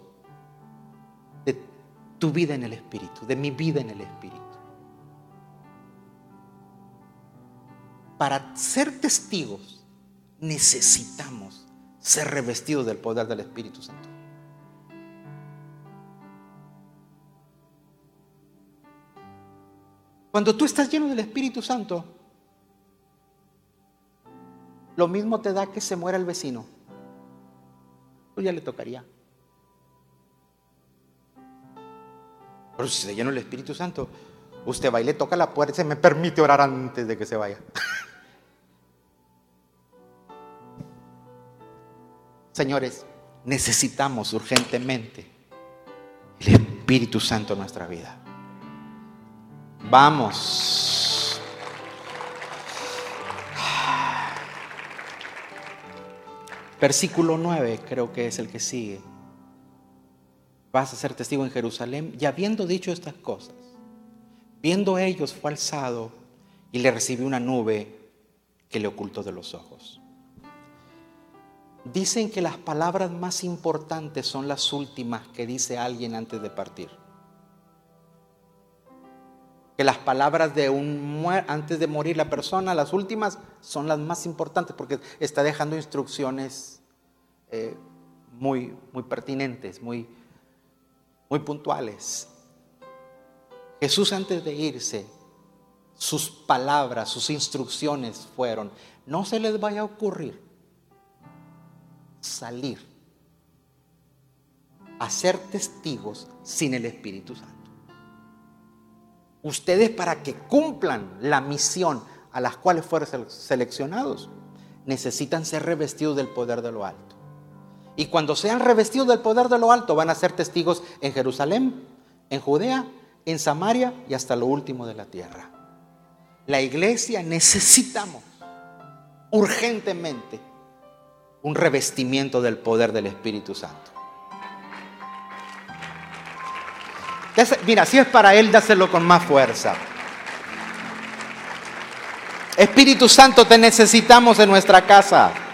tu vida en el Espíritu, de mi vida en el Espíritu. Para ser testigos necesitamos ser revestidos del poder del Espíritu Santo. Cuando tú estás lleno del Espíritu Santo, lo mismo te da que se muera el vecino. Pues ya le tocaría. Pero si se llena el Espíritu Santo, usted va y le toca la puerta y se me permite orar antes de que se vaya. Señores, necesitamos urgentemente el Espíritu Santo en nuestra vida. Vamos. Versículo 9 creo que es el que sigue. Vas a ser testigo en Jerusalén y habiendo dicho estas cosas, viendo ellos fue alzado y le recibió una nube que le ocultó de los ojos. Dicen que las palabras más importantes son las últimas que dice alguien antes de partir que las palabras de un antes de morir la persona, las últimas, son las más importantes porque está dejando instrucciones eh, muy, muy pertinentes, muy, muy puntuales. Jesús antes de irse, sus palabras, sus instrucciones fueron, no se les vaya a ocurrir salir a ser testigos sin el Espíritu Santo. Ustedes para que cumplan la misión a las cuales fueron seleccionados, necesitan ser revestidos del poder de lo alto. Y cuando sean revestidos del poder de lo alto, van a ser testigos en Jerusalén, en Judea, en Samaria y hasta lo último de la tierra. La iglesia necesitamos urgentemente un revestimiento del poder del Espíritu Santo. Mira, si es para Él, dáselo con más fuerza. Espíritu Santo, te necesitamos en nuestra casa.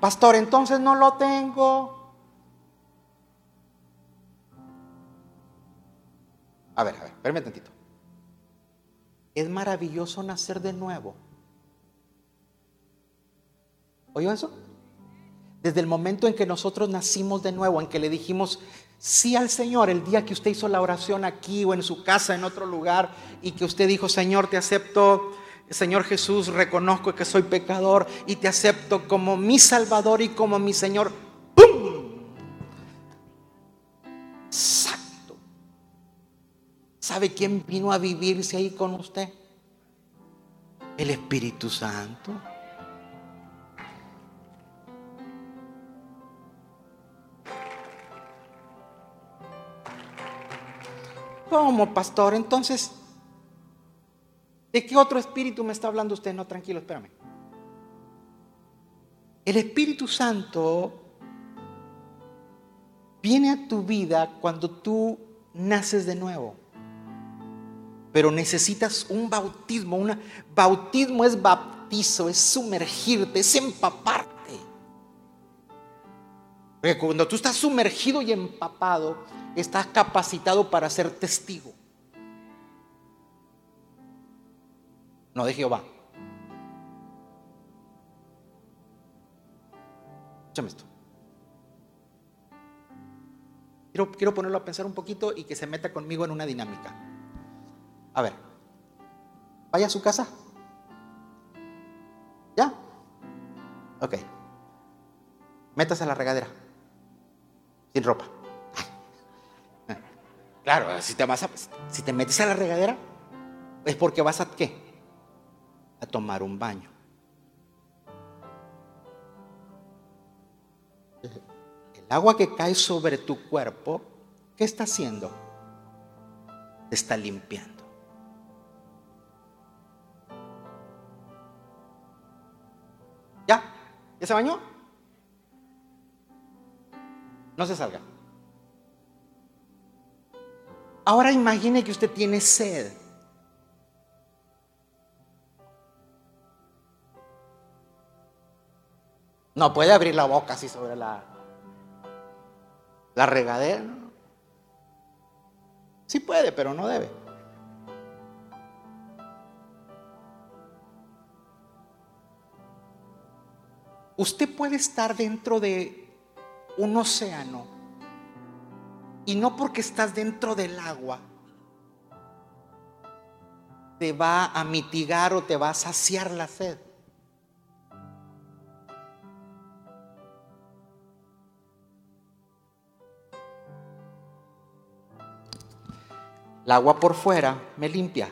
Pastor, entonces no lo tengo. A ver, a ver, espérame tantito. Es maravilloso nacer de nuevo. ¿Oyó eso? Desde el momento en que nosotros nacimos de nuevo, en que le dijimos sí al Señor, el día que usted hizo la oración aquí o en su casa, en otro lugar, y que usted dijo, Señor, te acepto, Señor Jesús, reconozco que soy pecador y te acepto como mi Salvador y como mi Señor. ¡Pum! Exacto. ¿Sabe quién vino a vivirse ahí con usted? El Espíritu Santo. ¿Cómo, pastor? Entonces, ¿de qué otro espíritu me está hablando usted? No, tranquilo, espérame. El Espíritu Santo viene a tu vida cuando tú naces de nuevo. Pero necesitas un bautismo. Un bautismo es bautizo, es sumergirte, es empaparte. Porque cuando tú estás sumergido y empapado, estás capacitado para ser testigo. No de Jehová. Escúchame esto. Quiero, quiero ponerlo a pensar un poquito y que se meta conmigo en una dinámica. A ver, vaya a su casa. ¿Ya? Ok. Métase a la regadera. Sin ropa. Claro, si te, vas si te metes a la regadera, es porque vas a qué? A tomar un baño. El agua que cae sobre tu cuerpo, ¿qué está haciendo? Está limpiando. ¿Ya? ¿Ya se bañó? No se salga. Ahora imagine que usted tiene sed. No puede abrir la boca así sobre la, la regadera. Sí puede, pero no debe. Usted puede estar dentro de un océano y no porque estás dentro del agua te va a mitigar o te va a saciar la sed. El agua por fuera me limpia.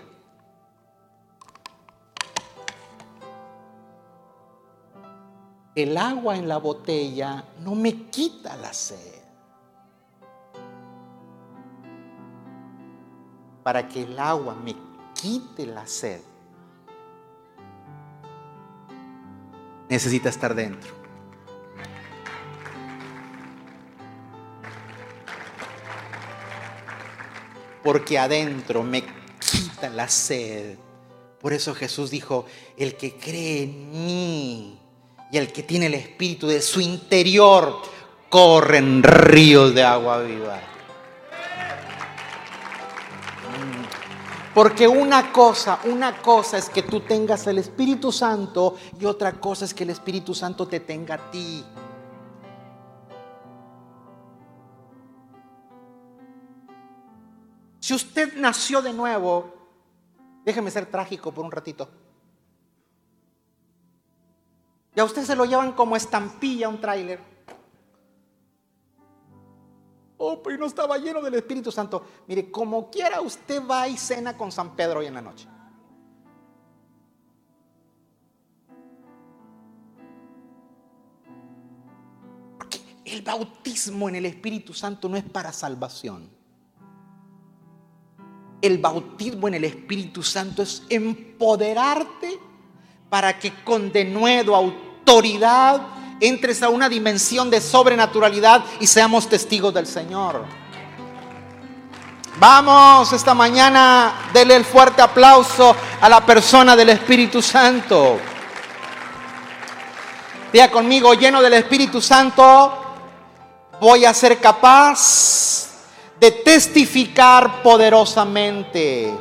El agua en la botella no me quita la sed. Para que el agua me quite la sed, necesita estar dentro. Porque adentro me quita la sed. Por eso Jesús dijo, el que cree en mí y el que tiene el espíritu de su interior, corren ríos de agua viva. Porque una cosa, una cosa es que tú tengas el Espíritu Santo y otra cosa es que el Espíritu Santo te tenga a ti. Si usted nació de nuevo, déjeme ser trágico por un ratito. Y a usted se lo llevan como estampilla un tráiler. Oh, pero no estaba lleno del Espíritu Santo. Mire, como quiera usted va y cena con San Pedro hoy en la noche. Porque el bautismo en el Espíritu Santo no es para salvación. El bautismo en el Espíritu Santo es empoderarte para que con denuedo, autoridad, entres a una dimensión de sobrenaturalidad y seamos testigos del Señor. Vamos esta mañana, denle el fuerte aplauso a la persona del Espíritu Santo. Diga conmigo, lleno del Espíritu Santo, voy a ser capaz de testificar poderosamente.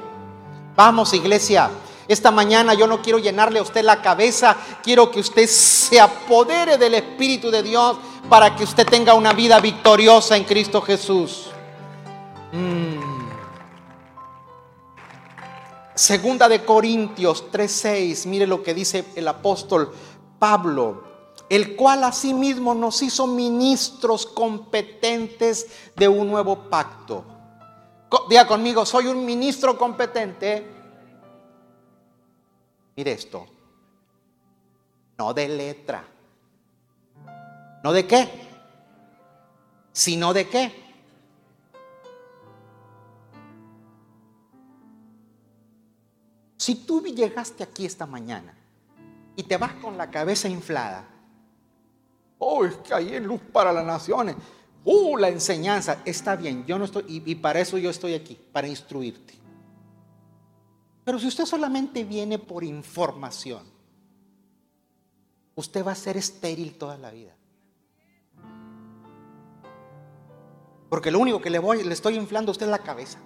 Vamos, iglesia. Esta mañana yo no quiero llenarle a usted la cabeza, quiero que usted se apodere del Espíritu de Dios para que usted tenga una vida victoriosa en Cristo Jesús. Mm. Segunda de Corintios 3:6, mire lo que dice el apóstol Pablo, el cual asimismo nos hizo ministros competentes de un nuevo pacto. Diga conmigo, soy un ministro competente Mire esto. No de letra. ¿No de qué? Sino de qué. Si tú llegaste aquí esta mañana y te vas con la cabeza inflada, oh, es que hay luz para las naciones, oh, la enseñanza, está bien, yo no estoy, y, y para eso yo estoy aquí, para instruirte. Pero si usted solamente viene por información, usted va a ser estéril toda la vida. Porque lo único que le voy, le estoy inflando a usted es la cabeza.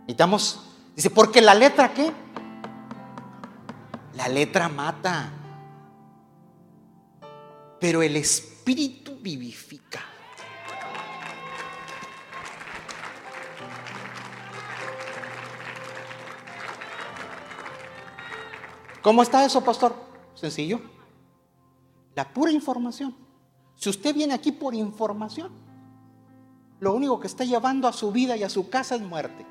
Necesitamos, dice, porque la letra qué? La letra mata. Pero el espíritu vivifica. ¿Cómo está eso, pastor? Sencillo. La pura información. Si usted viene aquí por información, lo único que está llevando a su vida y a su casa es muerte.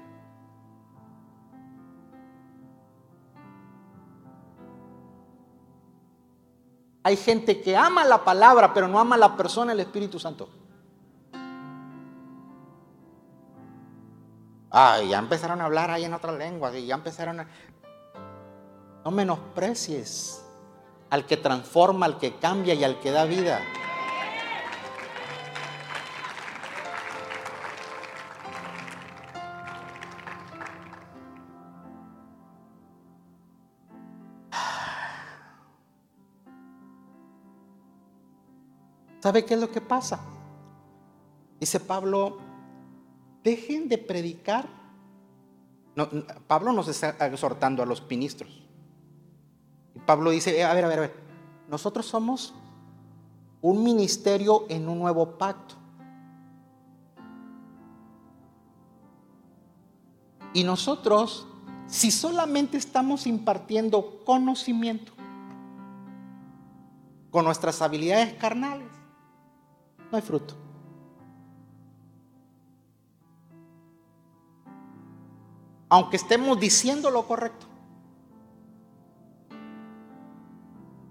Hay gente que ama la palabra, pero no ama la persona, el Espíritu Santo. Ay, ya empezaron a hablar ahí en otras lenguas y ya empezaron a... No menosprecies al que transforma, al que cambia y al que da vida. ¿Sabe qué es lo que pasa? Dice Pablo, dejen de predicar. Pablo nos está exhortando a los ministros. Y Pablo dice, eh, a ver, a ver, a ver, nosotros somos un ministerio en un nuevo pacto. Y nosotros, si solamente estamos impartiendo conocimiento con nuestras habilidades carnales, no hay fruto. Aunque estemos diciendo lo correcto.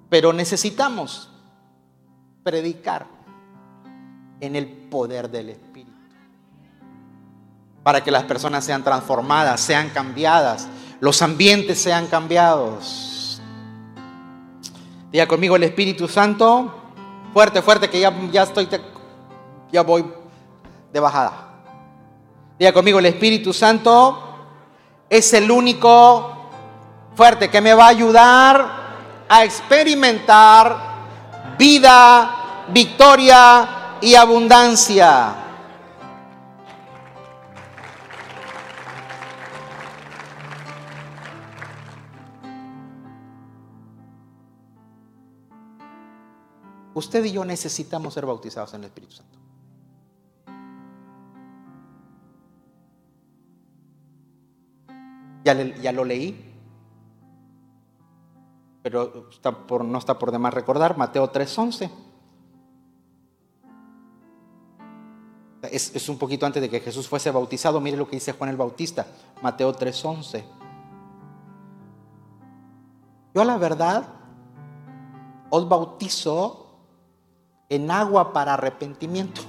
Pero necesitamos predicar en el poder del Espíritu. Para que las personas sean transformadas, sean cambiadas, los ambientes sean cambiados. Diga conmigo el Espíritu Santo Fuerte, fuerte, que ya, ya estoy, ya voy de bajada. Diga conmigo, el Espíritu Santo es el único fuerte que me va a ayudar a experimentar vida, victoria y abundancia. Usted y yo necesitamos ser bautizados en el Espíritu Santo. Ya, lo leí, pero no está por demás recordar, Mateo 3:11. Es, es un poquito antes de que Jesús fuese bautizado. Mire lo que dice Juan el Bautista, Mateo 3:11. Yo a la verdad os bautizo en agua para arrepentimiento.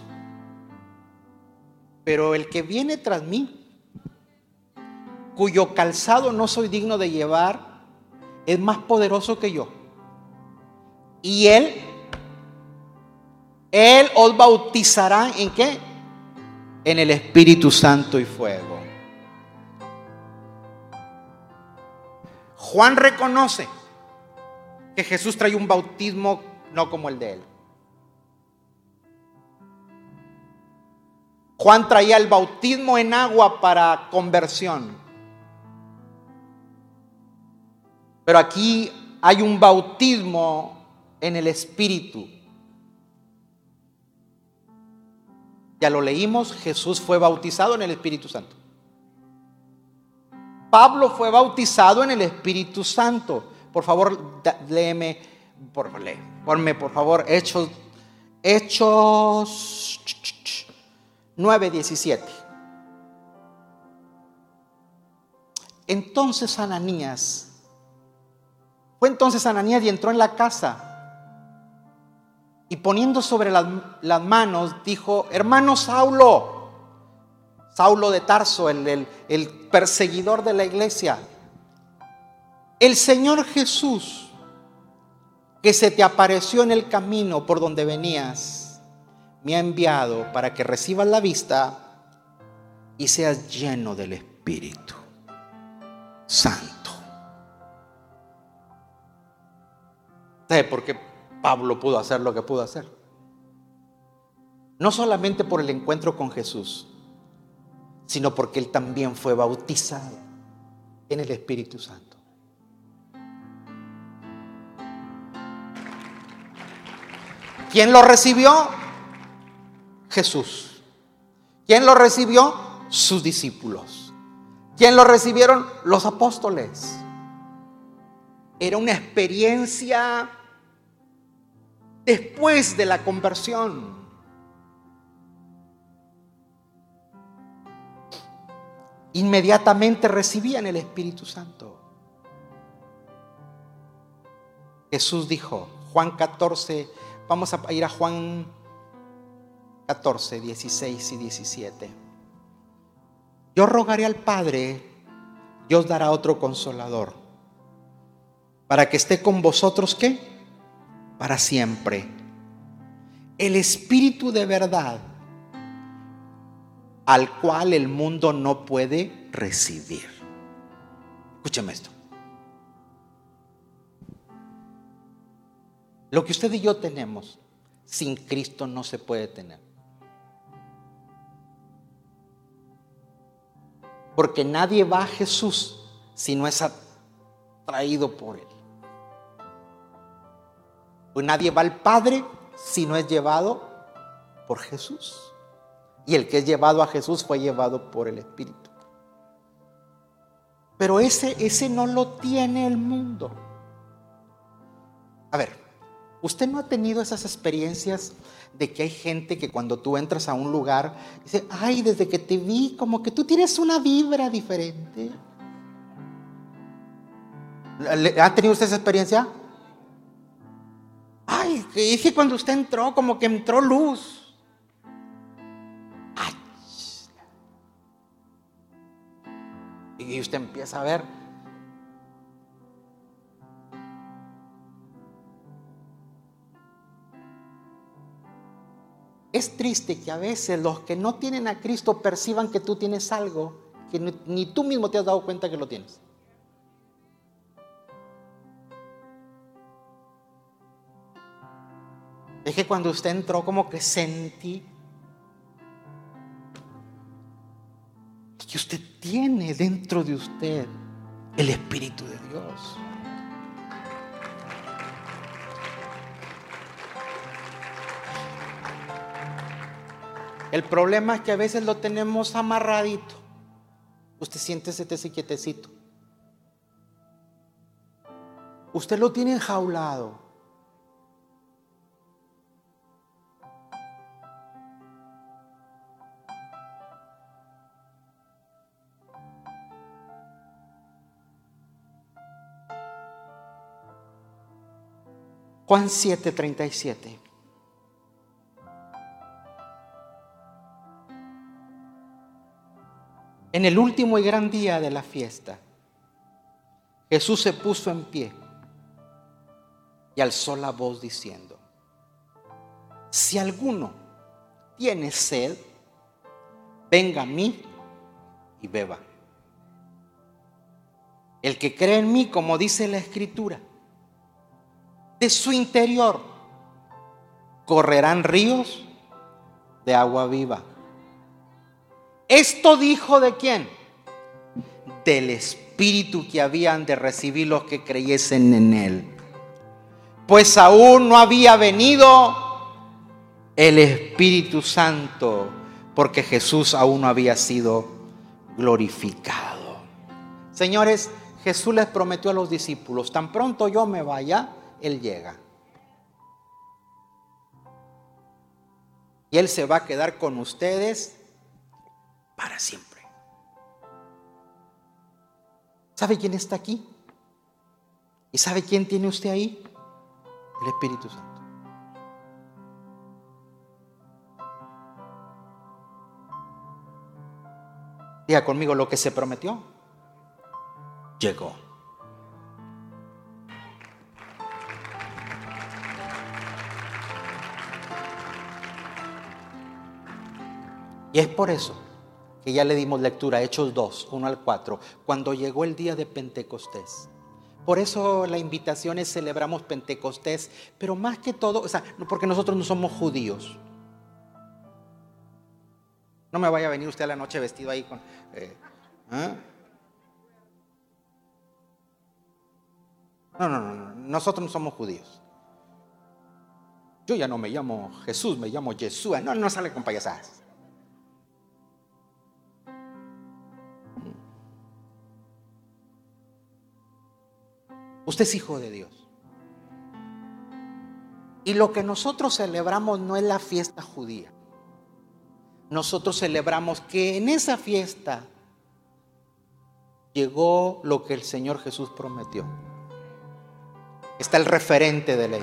Pero el que viene tras mí, cuyo calzado no soy digno de llevar, es más poderoso que yo. Y él, él os bautizará en qué? En el Espíritu Santo y fuego. Juan reconoce que Jesús trae un bautismo no como el de él. Juan traía el bautismo en agua para conversión. Pero aquí hay un bautismo en el Espíritu. Ya lo leímos, Jesús fue bautizado en el Espíritu Santo. Pablo fue bautizado en el Espíritu Santo. Por favor, léeme, por, ponme por favor Hechos, Hechos 9:17. Entonces Ananías, fue entonces Ananías y entró en la casa y poniendo sobre las, manos dijo, hermano Saulo, Saulo de Tarso, el, el perseguidor de la iglesia, el Señor Jesús que se te apareció en el camino por donde venías me ha enviado para que recibas la vista y seas lleno del Espíritu Santo. ¿Sabe por qué Pablo pudo hacer lo que pudo hacer? No solamente por el encuentro con Jesús, sino porque él también fue bautizado en el Espíritu Santo. ¿Quién lo recibió? Jesús. ¿Quién lo recibió? Sus discípulos. ¿Quién lo recibieron? Los apóstoles. Era una experiencia después de la conversión. Inmediatamente recibían el Espíritu Santo. Jesús dijo, Juan 14, vamos a ir a Juan 14, 16 y 17. Yo rogaré al Padre, Dios dará otro consolador, para que esté con vosotros, ¿qué? Para siempre. El Espíritu de verdad, al cual el mundo no puede recibir. Escúcheme esto. Lo que usted y yo tenemos sin Cristo no se puede tener. Porque nadie va a Jesús si no es atraído por Él. Pues nadie va al Padre si no es llevado por Jesús. Y el que es llevado a Jesús fue llevado por el Espíritu. Pero ese, ese no lo tiene el mundo. A ver, ¿usted no ha tenido esas experiencias de que hay gente que cuando tú entras a un lugar dice, ay, desde que te vi, como que tú tienes una vibra diferente? ¿Ha tenido usted esa experiencia? Ay, que cuando usted entró, como que entró luz. Ay. Y usted empieza a ver. Es triste que a veces los que no tienen a Cristo perciban que tú tienes algo que ni tú mismo te has dado cuenta que lo tienes. Es que cuando usted entró como que sentí que usted tiene dentro de usted el Espíritu de Dios. El problema es que a veces lo tenemos amarradito. Usted siente ese quietecito. Usted lo tiene enjaulado. Juan 7:37. En el último y gran día de la fiesta, Jesús se puso en pie y alzó la voz diciendo, si alguno tiene sed, venga a mí y beba. El que cree en mí, como dice la escritura, de su interior correrán ríos de agua viva. Esto dijo de quién? Del Espíritu que habían de recibir los que creyesen en Él. Pues aún no había venido el Espíritu Santo, porque Jesús aún no había sido glorificado. Señores, Jesús les prometió a los discípulos, tan pronto yo me vaya, él llega. Y Él se va a quedar con ustedes para siempre. ¿Sabe quién está aquí? ¿Y sabe quién tiene usted ahí? El Espíritu Santo. Diga conmigo lo que se prometió. Llegó. Y es por eso que ya le dimos lectura, Hechos 2, 1 al 4, cuando llegó el día de Pentecostés. Por eso la invitación es celebramos Pentecostés, pero más que todo, o sea, porque nosotros no somos judíos. No me vaya a venir usted a la noche vestido ahí con... Eh, ¿ah? No, no, no, no, nosotros no somos judíos. Yo ya no me llamo Jesús, me llamo Yeshua. No, no sale con payasadas. Usted es hijo de Dios. Y lo que nosotros celebramos no es la fiesta judía. Nosotros celebramos que en esa fiesta llegó lo que el Señor Jesús prometió. Está el referente de la,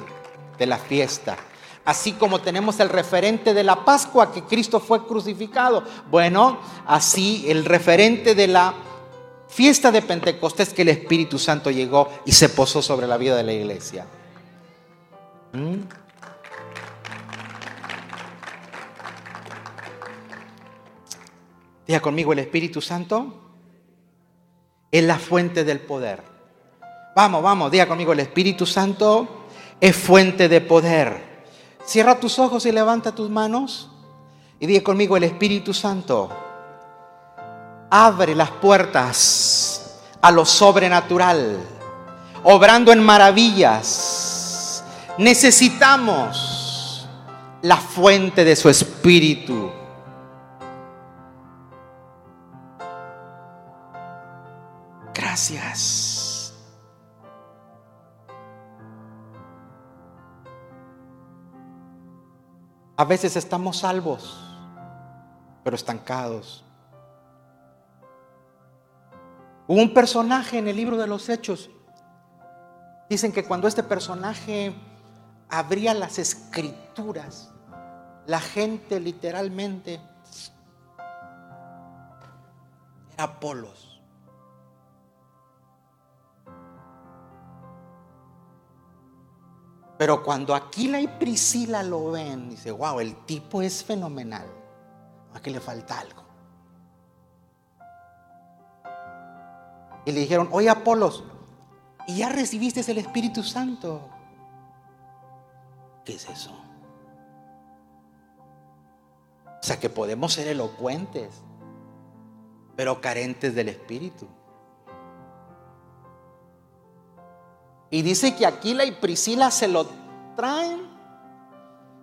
de la fiesta. Así como tenemos el referente de la Pascua, que Cristo fue crucificado. Bueno, así el referente de la fiesta de Pentecostés que el Espíritu Santo llegó y se posó sobre la vida de la iglesia. ¿Mm? Diga conmigo, el Espíritu Santo es la fuente del poder. Vamos, vamos, diga conmigo, el Espíritu Santo es fuente de poder. Cierra tus ojos y levanta tus manos y diga conmigo, el Espíritu Santo abre las puertas a lo sobrenatural, obrando en maravillas. Necesitamos la fuente de su Espíritu. Gracias. A veces estamos salvos, pero estancados. Hubo un personaje en el libro de los Hechos. Dicen que cuando este personaje abría las escrituras, la gente literalmente era Apolos. Pero cuando Aquila y Priscila lo ven, dice, wow, el tipo es fenomenal. Aquí le falta algo. Y le dijeron, oye Apolos, ¿y ya recibiste el Espíritu Santo? ¿Qué es eso? O sea que podemos ser elocuentes, pero carentes del Espíritu. Y dice que Aquila y Priscila se lo traen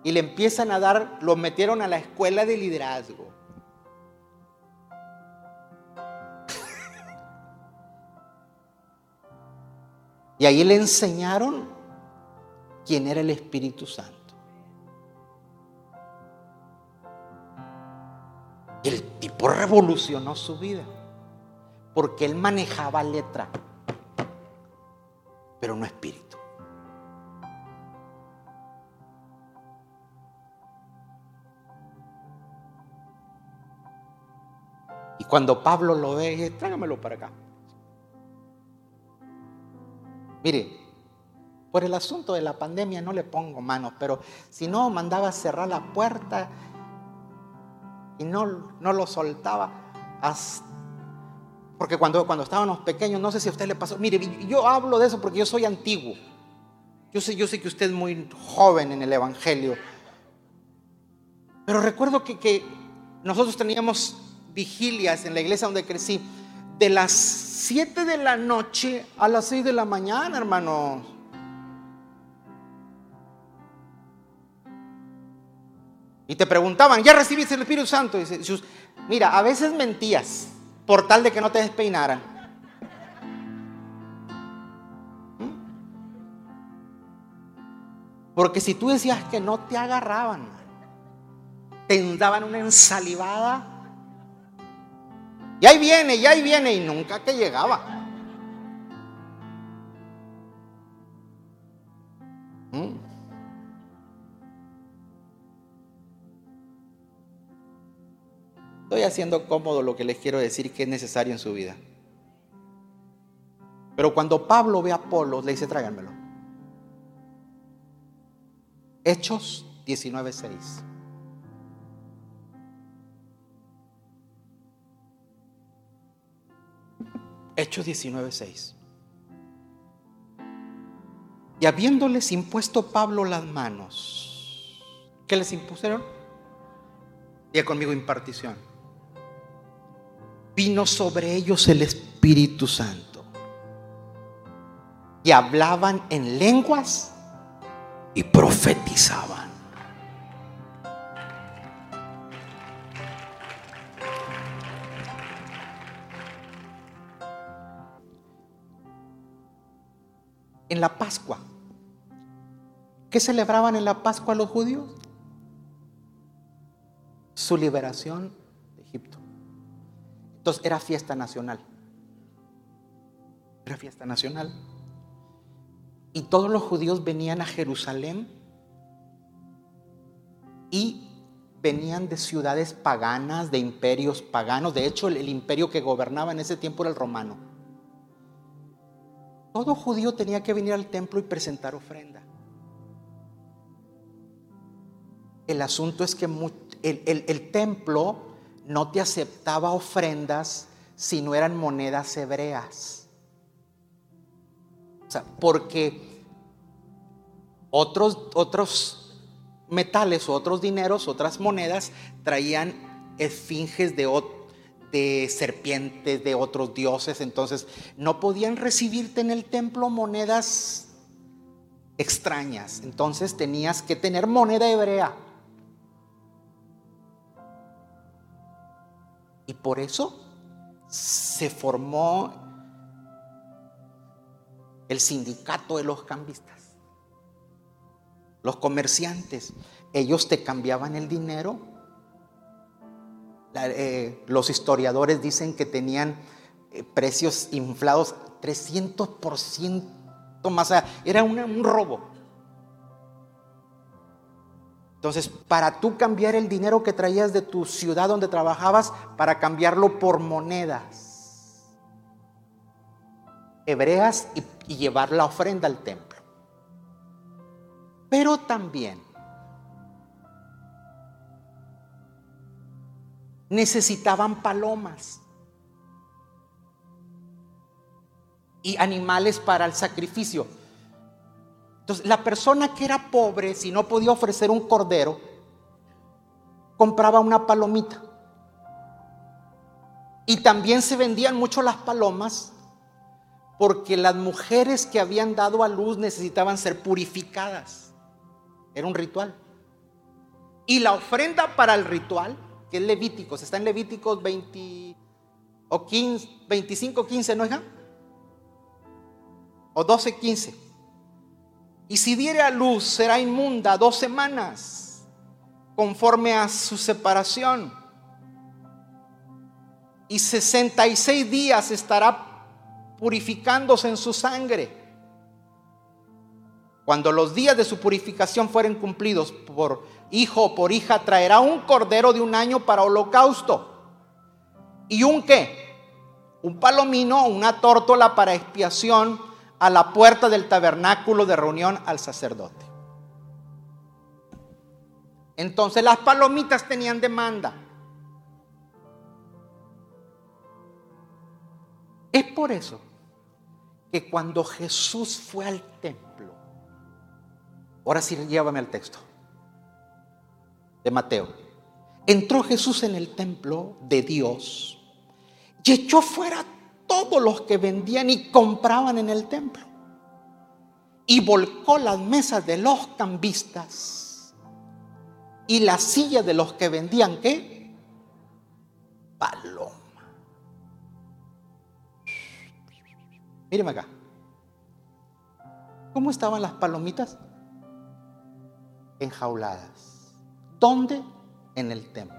y le empiezan a dar, lo metieron a la escuela de liderazgo. Y ahí le enseñaron quién era el Espíritu Santo. Y el tipo revolucionó su vida, porque él manejaba letra pero no espíritu. Y cuando Pablo lo ve, tráigamelo para acá. Mire, por el asunto de la pandemia no le pongo manos, pero si no, mandaba cerrar la puerta y no, no lo soltaba porque cuando, cuando estábamos pequeños, no sé si a usted le pasó, mire, yo hablo de eso porque yo soy antiguo. Yo sé, yo sé que usted es muy joven en el Evangelio. Pero recuerdo que, que nosotros teníamos vigilias en la iglesia donde crecí, de las 7 de la noche a las 6 de la mañana, hermanos. Y te preguntaban, ¿ya recibiste el Espíritu Santo? Y dice, mira, a veces mentías por tal de que no te despeinaran. ¿Mm? Porque si tú decías que no te agarraban, te daban una ensalivada. Y ahí viene, y ahí viene, y nunca que llegaba. ¿Mm? Estoy haciendo cómodo lo que les quiero decir que es necesario en su vida. Pero cuando Pablo ve a Apolo, le dice, tráiganmelo. Hechos 19.6. Hechos 19.6. Y habiéndoles impuesto Pablo las manos, ¿qué les impusieron? Día conmigo impartición vino sobre ellos el Espíritu Santo. Y hablaban en lenguas y profetizaban. En la Pascua, ¿qué celebraban en la Pascua los judíos? Su liberación de Egipto. Entonces era fiesta nacional. Era fiesta nacional. Y todos los judíos venían a Jerusalén y venían de ciudades paganas, de imperios paganos. De hecho, el, imperio que gobernaba en ese tiempo era el romano. Todo judío tenía que venir al templo y presentar ofrenda. El asunto es que el templo no te aceptaba ofrendas si no eran monedas hebreas. O sea, porque otros, otros metales o otros dineros, otras monedas, traían esfinges de, de serpientes, de otros dioses. Entonces no podían recibirte en el templo monedas extrañas. Entonces tenías que tener moneda hebrea. Y por eso se formó el sindicato de los cambistas. Los comerciantes, ellos te cambiaban el dinero. Eh, los historiadores dicen que tenían eh, precios inflados 300% más. era un robo. Entonces, para tú cambiar el dinero que traías de tu ciudad donde trabajabas, para cambiarlo por monedas hebreas y llevar la ofrenda al templo. Pero también necesitaban palomas y animales para el sacrificio. Entonces, la persona que era pobre, si no podía ofrecer un cordero, compraba una palomita. Y también se vendían mucho las palomas porque las mujeres que habían dado a luz necesitaban ser purificadas. Era un ritual. Y la ofrenda para el ritual, es Levíticos, está en Levíticos 20 o 15, 25, 15, ¿no, hija? O 12, 15. Y si diere a luz, será inmunda dos semanas, conforme a su separación. Y 66 días estará purificándose en su sangre. Cuando los días de su purificación fueren cumplidos por hijo o por hija, traerá un cordero de un año para holocausto. ¿Y un qué? Un palomino, una tórtola para expiación a la puerta del tabernáculo de reunión al sacerdote. Entonces las palomitas tenían demanda. Es por eso que cuando Jesús fue al templo, Ahora sí, llévame al texto de Mateo. Entró Jesús en el templo de Dios y echó fuera todos los que vendían y compraban en el templo. Y volcó las mesas de los cambistas y las sillas de los que vendían qué? Paloma. Míreme acá. ¿Cómo estaban las palomitas? enjauladas. ¿Dónde? En el templo.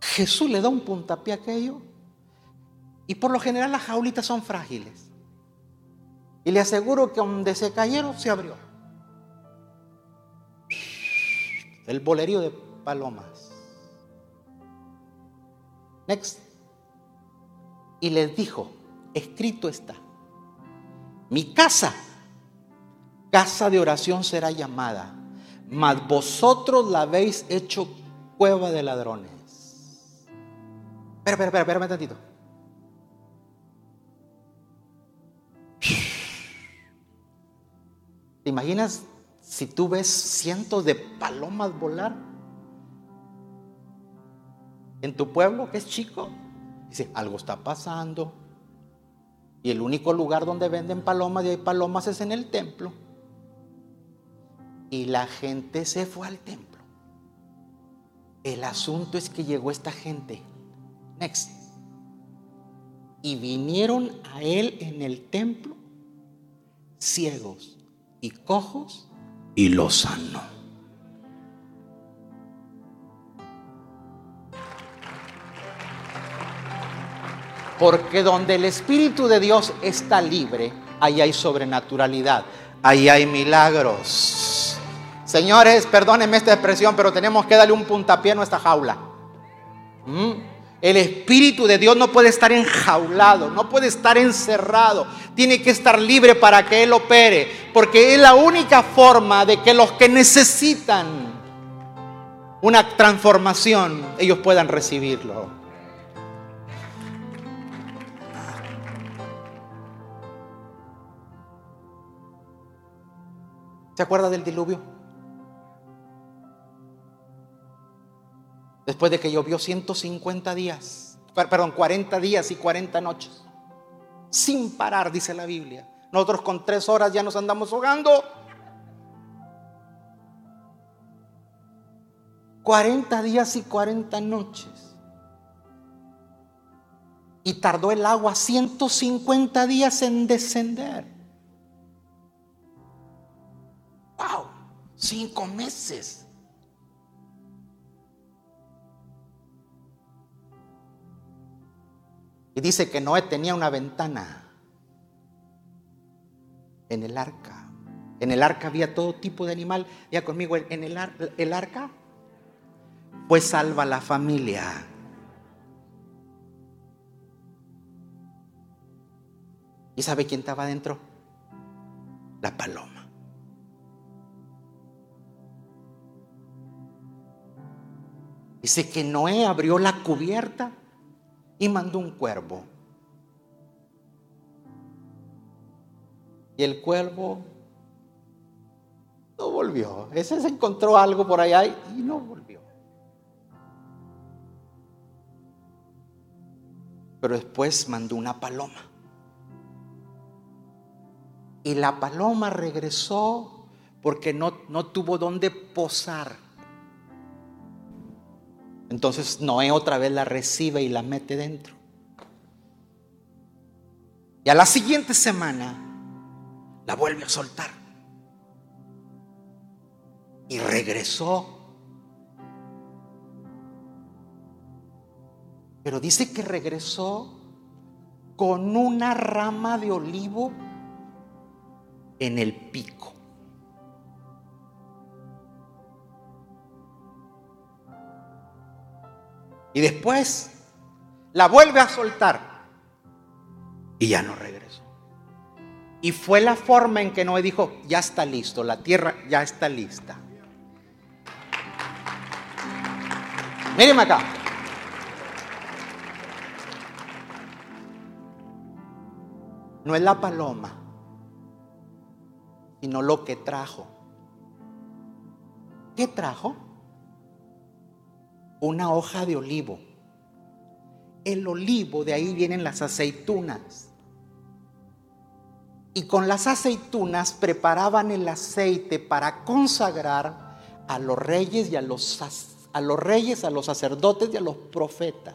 Jesús le da un puntapié a aquello y por lo general las jaulitas son frágiles. Y le aseguro que donde se cayeron se abrió. El bolerío de palomas. Next. Y les dijo, escrito está, mi casa casa de oración será llamada, mas vosotros la habéis hecho cueva de ladrones. Espera, espera, espera, espera un tantito. ¿Te imaginas si tú ves cientos de palomas volar en tu pueblo que es chico? Dice, algo está pasando. Y el único lugar donde venden palomas y hay palomas es en el templo. Y la gente se fue al templo. El asunto es que llegó esta gente. Next. Y vinieron a él en el templo ciegos y cojos y los sanó. Porque donde el Espíritu de Dios está libre, ahí hay sobrenaturalidad, ahí hay milagros. Señores, perdónenme esta expresión, pero tenemos que darle un puntapié a nuestra jaula. ¿Mm? El Espíritu de Dios no puede estar enjaulado, no puede estar encerrado. Tiene que estar libre para que Él opere, porque es la única forma de que los que necesitan una transformación, ellos puedan recibirlo. ¿Se acuerda del diluvio? Después de que llovió 150 días, perdón, 40 días y 40 noches, sin parar, dice la Biblia. Nosotros con tres horas ya nos andamos ahogando. 40 días y 40 noches. Y tardó el agua 150 días en descender. ¡Wow! Cinco meses. Y dice que Noé tenía una ventana en el arca. En el arca había todo tipo de animal. Ya conmigo, en el, el arca pues salva la familia. ¿Y sabe quién estaba adentro? La paloma. Dice que Noé abrió la cubierta y mandó un cuervo. Y el cuervo no volvió. Ese se encontró algo por allá y no volvió. Pero después mandó una paloma. Y la paloma regresó porque no, no tuvo dónde posar. Entonces Noé otra vez la recibe y la mete dentro. Y a la siguiente semana la vuelve a soltar. Y regresó. Pero dice que regresó con una rama de olivo en el pico. Y después la vuelve a soltar. Y ya no regresó. Y fue la forma en que Noé dijo, ya está listo, la tierra ya está lista. Mírenme acá. No es la paloma, sino lo que trajo. ¿Qué trajo? Una hoja de olivo. El olivo, de ahí vienen las aceitunas. Y con las aceitunas preparaban el aceite para consagrar a los reyes y a los, a los reyes, a los sacerdotes y a los profetas.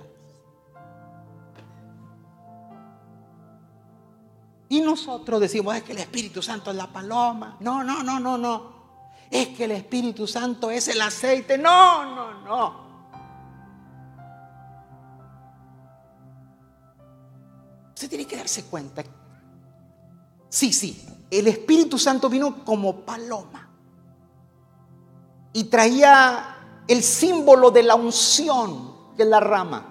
Y nosotros decimos, es que el Espíritu Santo es la paloma. No, no, no, no, no. Es que el Espíritu Santo es el aceite. No, no, no. Usted tiene que darse cuenta. Sí, sí, el Espíritu Santo vino como paloma y traía el símbolo de la unción, que es la rama.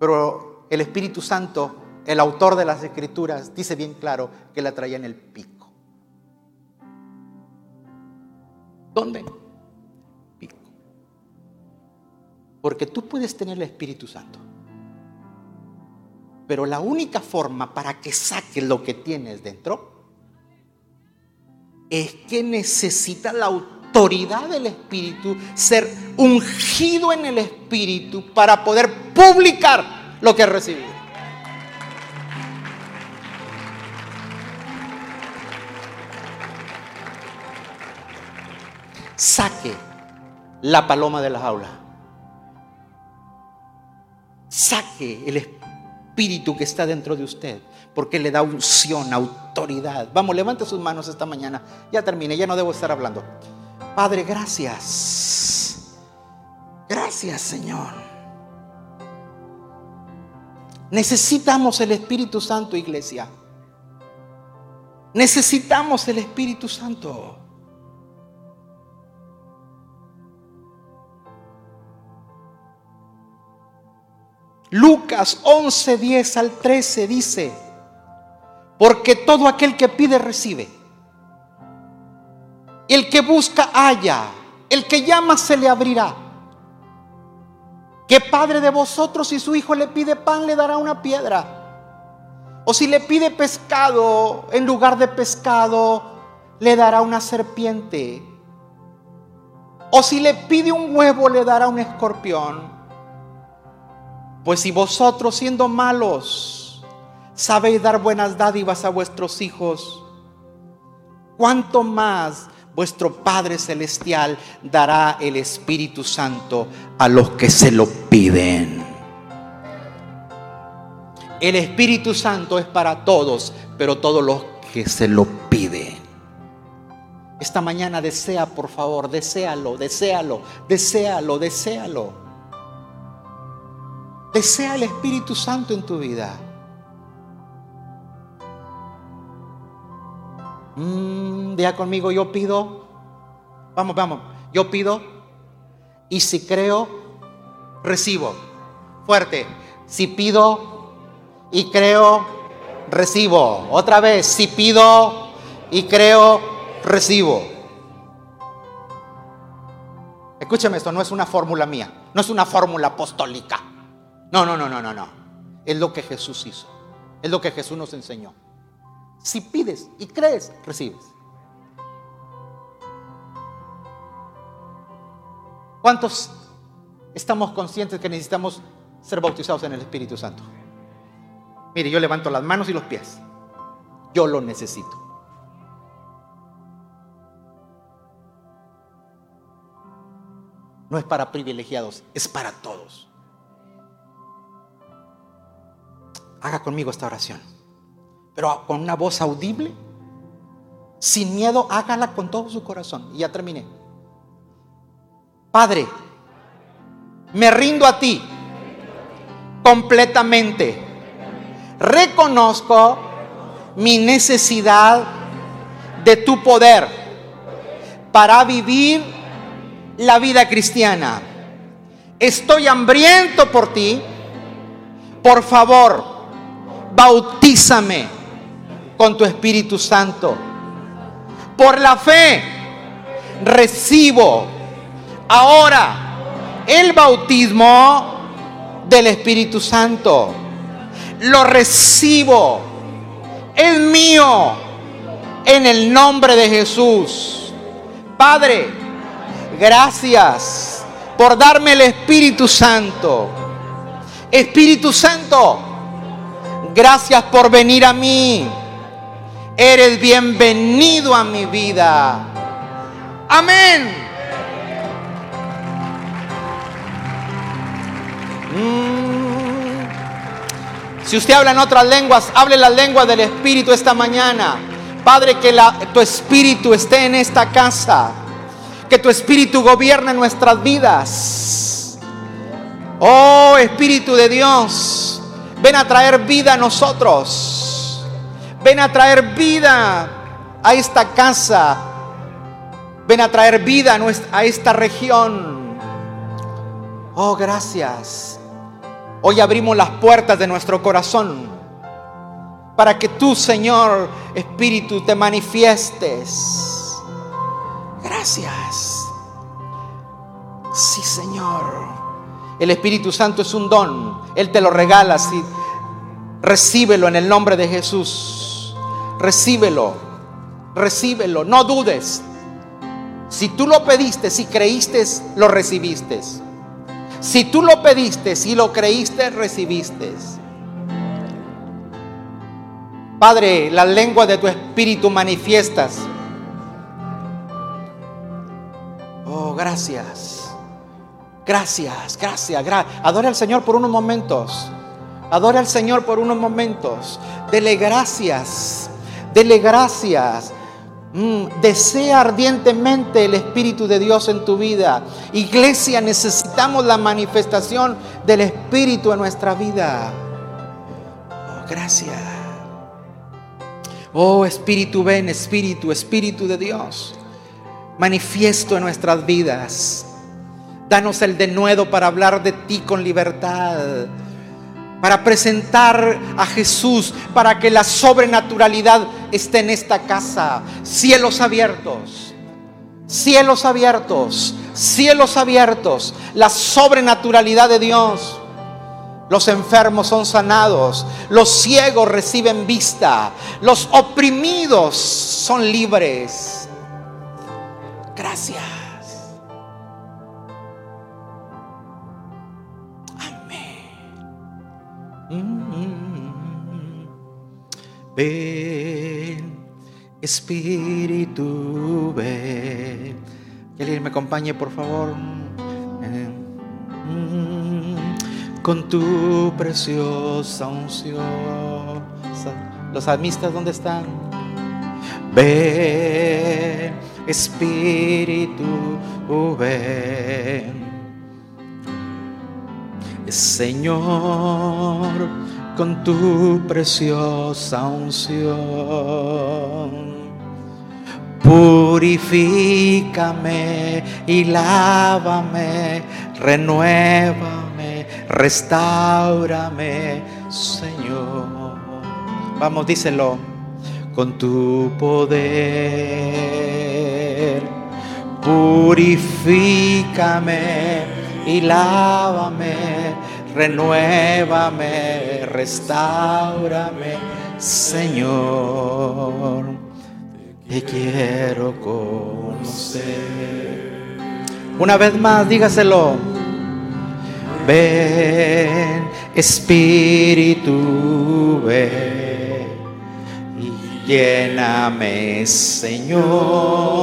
Pero el Espíritu Santo, el autor de las escrituras, dice bien claro que la traía en el pico. ¿Dónde? Pico. Porque tú puedes tener el Espíritu Santo. Pero la única forma para que saques lo que tienes dentro es que necesita la autoridad del Espíritu, ser ungido en el Espíritu para poder publicar lo que ha recibido. Saque la paloma de la jaula. Saque el Espíritu espíritu que está dentro de usted, porque le da unción, autoridad. Vamos, levante sus manos esta mañana. Ya terminé, ya no debo estar hablando. Padre, gracias. Gracias, Señor. Necesitamos el Espíritu Santo, iglesia. Necesitamos el Espíritu Santo. Lucas 11, 10 al 13 dice, porque todo aquel que pide recibe. El que busca halla, el que llama se le abrirá. ¿Qué padre de vosotros si su hijo le pide pan le dará una piedra? O si le pide pescado, en lugar de pescado, le dará una serpiente. O si le pide un huevo, le dará un escorpión. Pues si vosotros siendo malos sabéis dar buenas dádivas a vuestros hijos, ¿cuánto más vuestro Padre Celestial dará el Espíritu Santo a los que se lo piden? El Espíritu Santo es para todos, pero todos los que se lo piden. Esta mañana desea, por favor, deséalo, deséalo, deséalo, deséalo. Desea el Espíritu Santo en tu vida. Mm, conmigo, yo pido. Vamos, vamos. Yo pido. Y si creo, recibo. Fuerte. Si pido y creo, recibo. Otra vez. Si pido y creo, recibo. Escúchame esto, no es una fórmula mía, no es una fórmula apostólica. No, no, no, no, no, no. Es lo que Jesús hizo. Es lo que Jesús nos enseñó. Si pides y crees, recibes. ¿Cuántos estamos conscientes que necesitamos ser bautizados en el Espíritu Santo? Mire, yo levanto las manos y los pies. Yo lo necesito. No es para privilegiados, es para todos. Haga conmigo esta oración. Pero con una voz audible, sin miedo, hágala con todo su corazón. Y ya terminé. Padre, me rindo a ti completamente. Reconozco mi necesidad de tu poder para vivir la vida cristiana. Estoy hambriento por ti. Por favor, bautízame con tu Espíritu Santo. Por la fe recibo ahora el bautismo del Espíritu Santo. Lo recibo. Es mío. En el nombre de Jesús. Padre, gracias por darme el Espíritu Santo. Espíritu Santo, gracias por venir a mí. Eres bienvenido a mi vida. Amén. Mm. Si usted habla en otras lenguas, hable la lengua del Espíritu esta mañana. Padre, que tu Espíritu esté en esta casa. Que tu Espíritu gobierne nuestras vidas. Oh Espíritu de Dios, ven a traer vida a nosotros. Ven a traer vida a esta casa. Ven a traer vida a esta región. Oh, gracias. Hoy abrimos las puertas de nuestro corazón para que tú, Señor Espíritu, te manifiestes. Gracias. Sí, Señor. El Espíritu Santo es un don. Él te lo regala. Sí. Recíbelo en el nombre de Jesús. Recíbelo. Recíbelo. No dudes. Si tú lo pediste, si creíste, lo recibiste. Si tú lo pediste, si lo creíste, recibiste. Padre, la lengua de tu espíritu manifiestas. Oh, gracias. Gracias, gracias. Adora al Señor por unos momentos. Adora al Señor por unos momentos. Dele gracias. Dele gracias. Mm, desea ardientemente el Espíritu de Dios en tu vida. Iglesia, necesitamos la manifestación del Espíritu en nuestra vida. Oh, gracias. Oh Espíritu, ven, Espíritu, Espíritu de Dios. Manifiesto en nuestras vidas. Danos el denuedo para hablar de ti con libertad para presentar a Jesús, para que la sobrenaturalidad esté en esta casa. Cielos abiertos, cielos abiertos, cielos abiertos, la sobrenaturalidad de Dios. Los enfermos son sanados, los ciegos reciben vista, los oprimidos son libres. Gracias. Ven, Espíritu, ven. Que alguien me acompañe, por favor. Con tu preciosa unción. Los amistas, ¿dónde están? Ven, Espíritu, ven. Señor, con tu preciosa unción. Purifícame y lávame, renuévame, restaurame, Señor. Vamos, díselo, con tu poder. Purifícame y lávame, renuévame, restaurame, Señor. Te quiero conocer. Una vez más, dígaselo. Ven, Espíritu, ven y lléname, Señor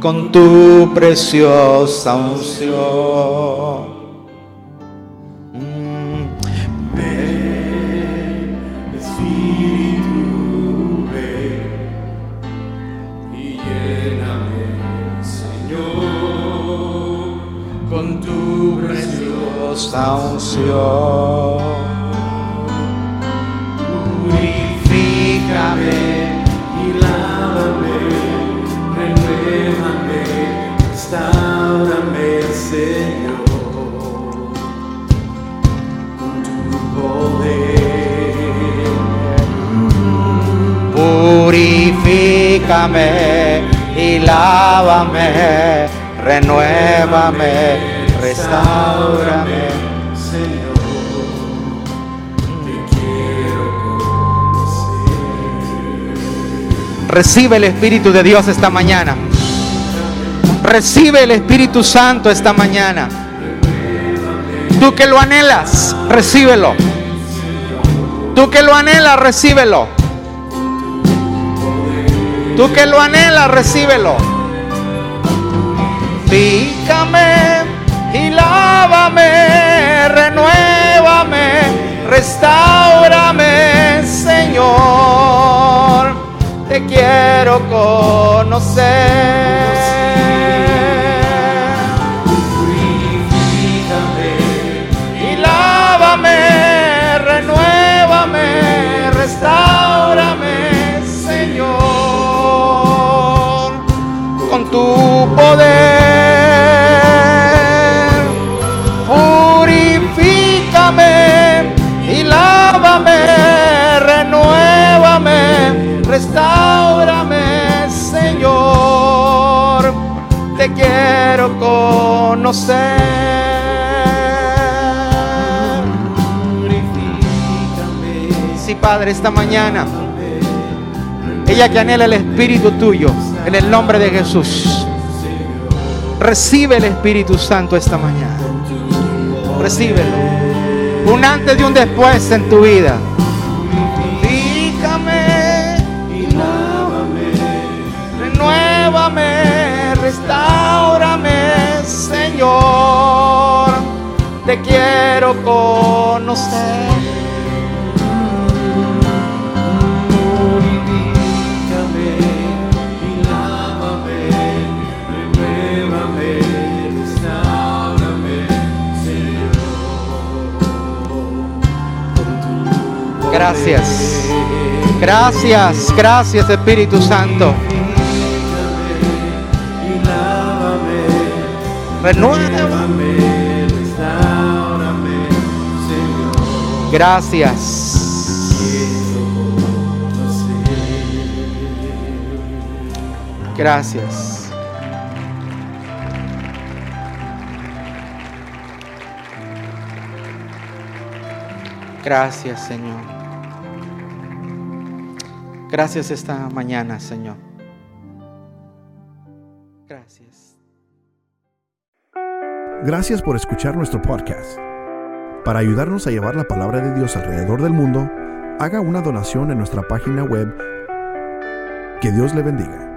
con tu preciosa unción. Preciosa unción. Purifícame restaurame, Señor, con tu poder. Purifícame y lávame, renuévame, restaurame, Recibe el Espíritu de Dios esta mañana. Recibe el Espíritu Santo esta mañana. Tú que lo anhelas, recíbelo. Tú que lo anhelas, recíbelo. Tú que lo anhelas, recíbelo. Pícame y lávame, renuévame, restaurame, Señor. Quiero conocer. tu poder. Purifícame y lávame, renuévame, restaurame, conocer. Sí, Padre, esta mañana, ella que anhela el Espíritu tuyo en el nombre de Jesús. Recibe el Espíritu Santo esta mañana. Recíbelo. Un antes y un después en tu vida. Señor. Te quiero conocer. Gracias. Gracias, gracias Espíritu Santo. Renuévame. Gracias. Gracias. Gracias, Señor. Gracias esta mañana, Señor. Gracias por escuchar nuestro podcast. Para ayudarnos a llevar la palabra de Dios alrededor del mundo, haga una donación en nuestra página web. Que Dios le bendiga.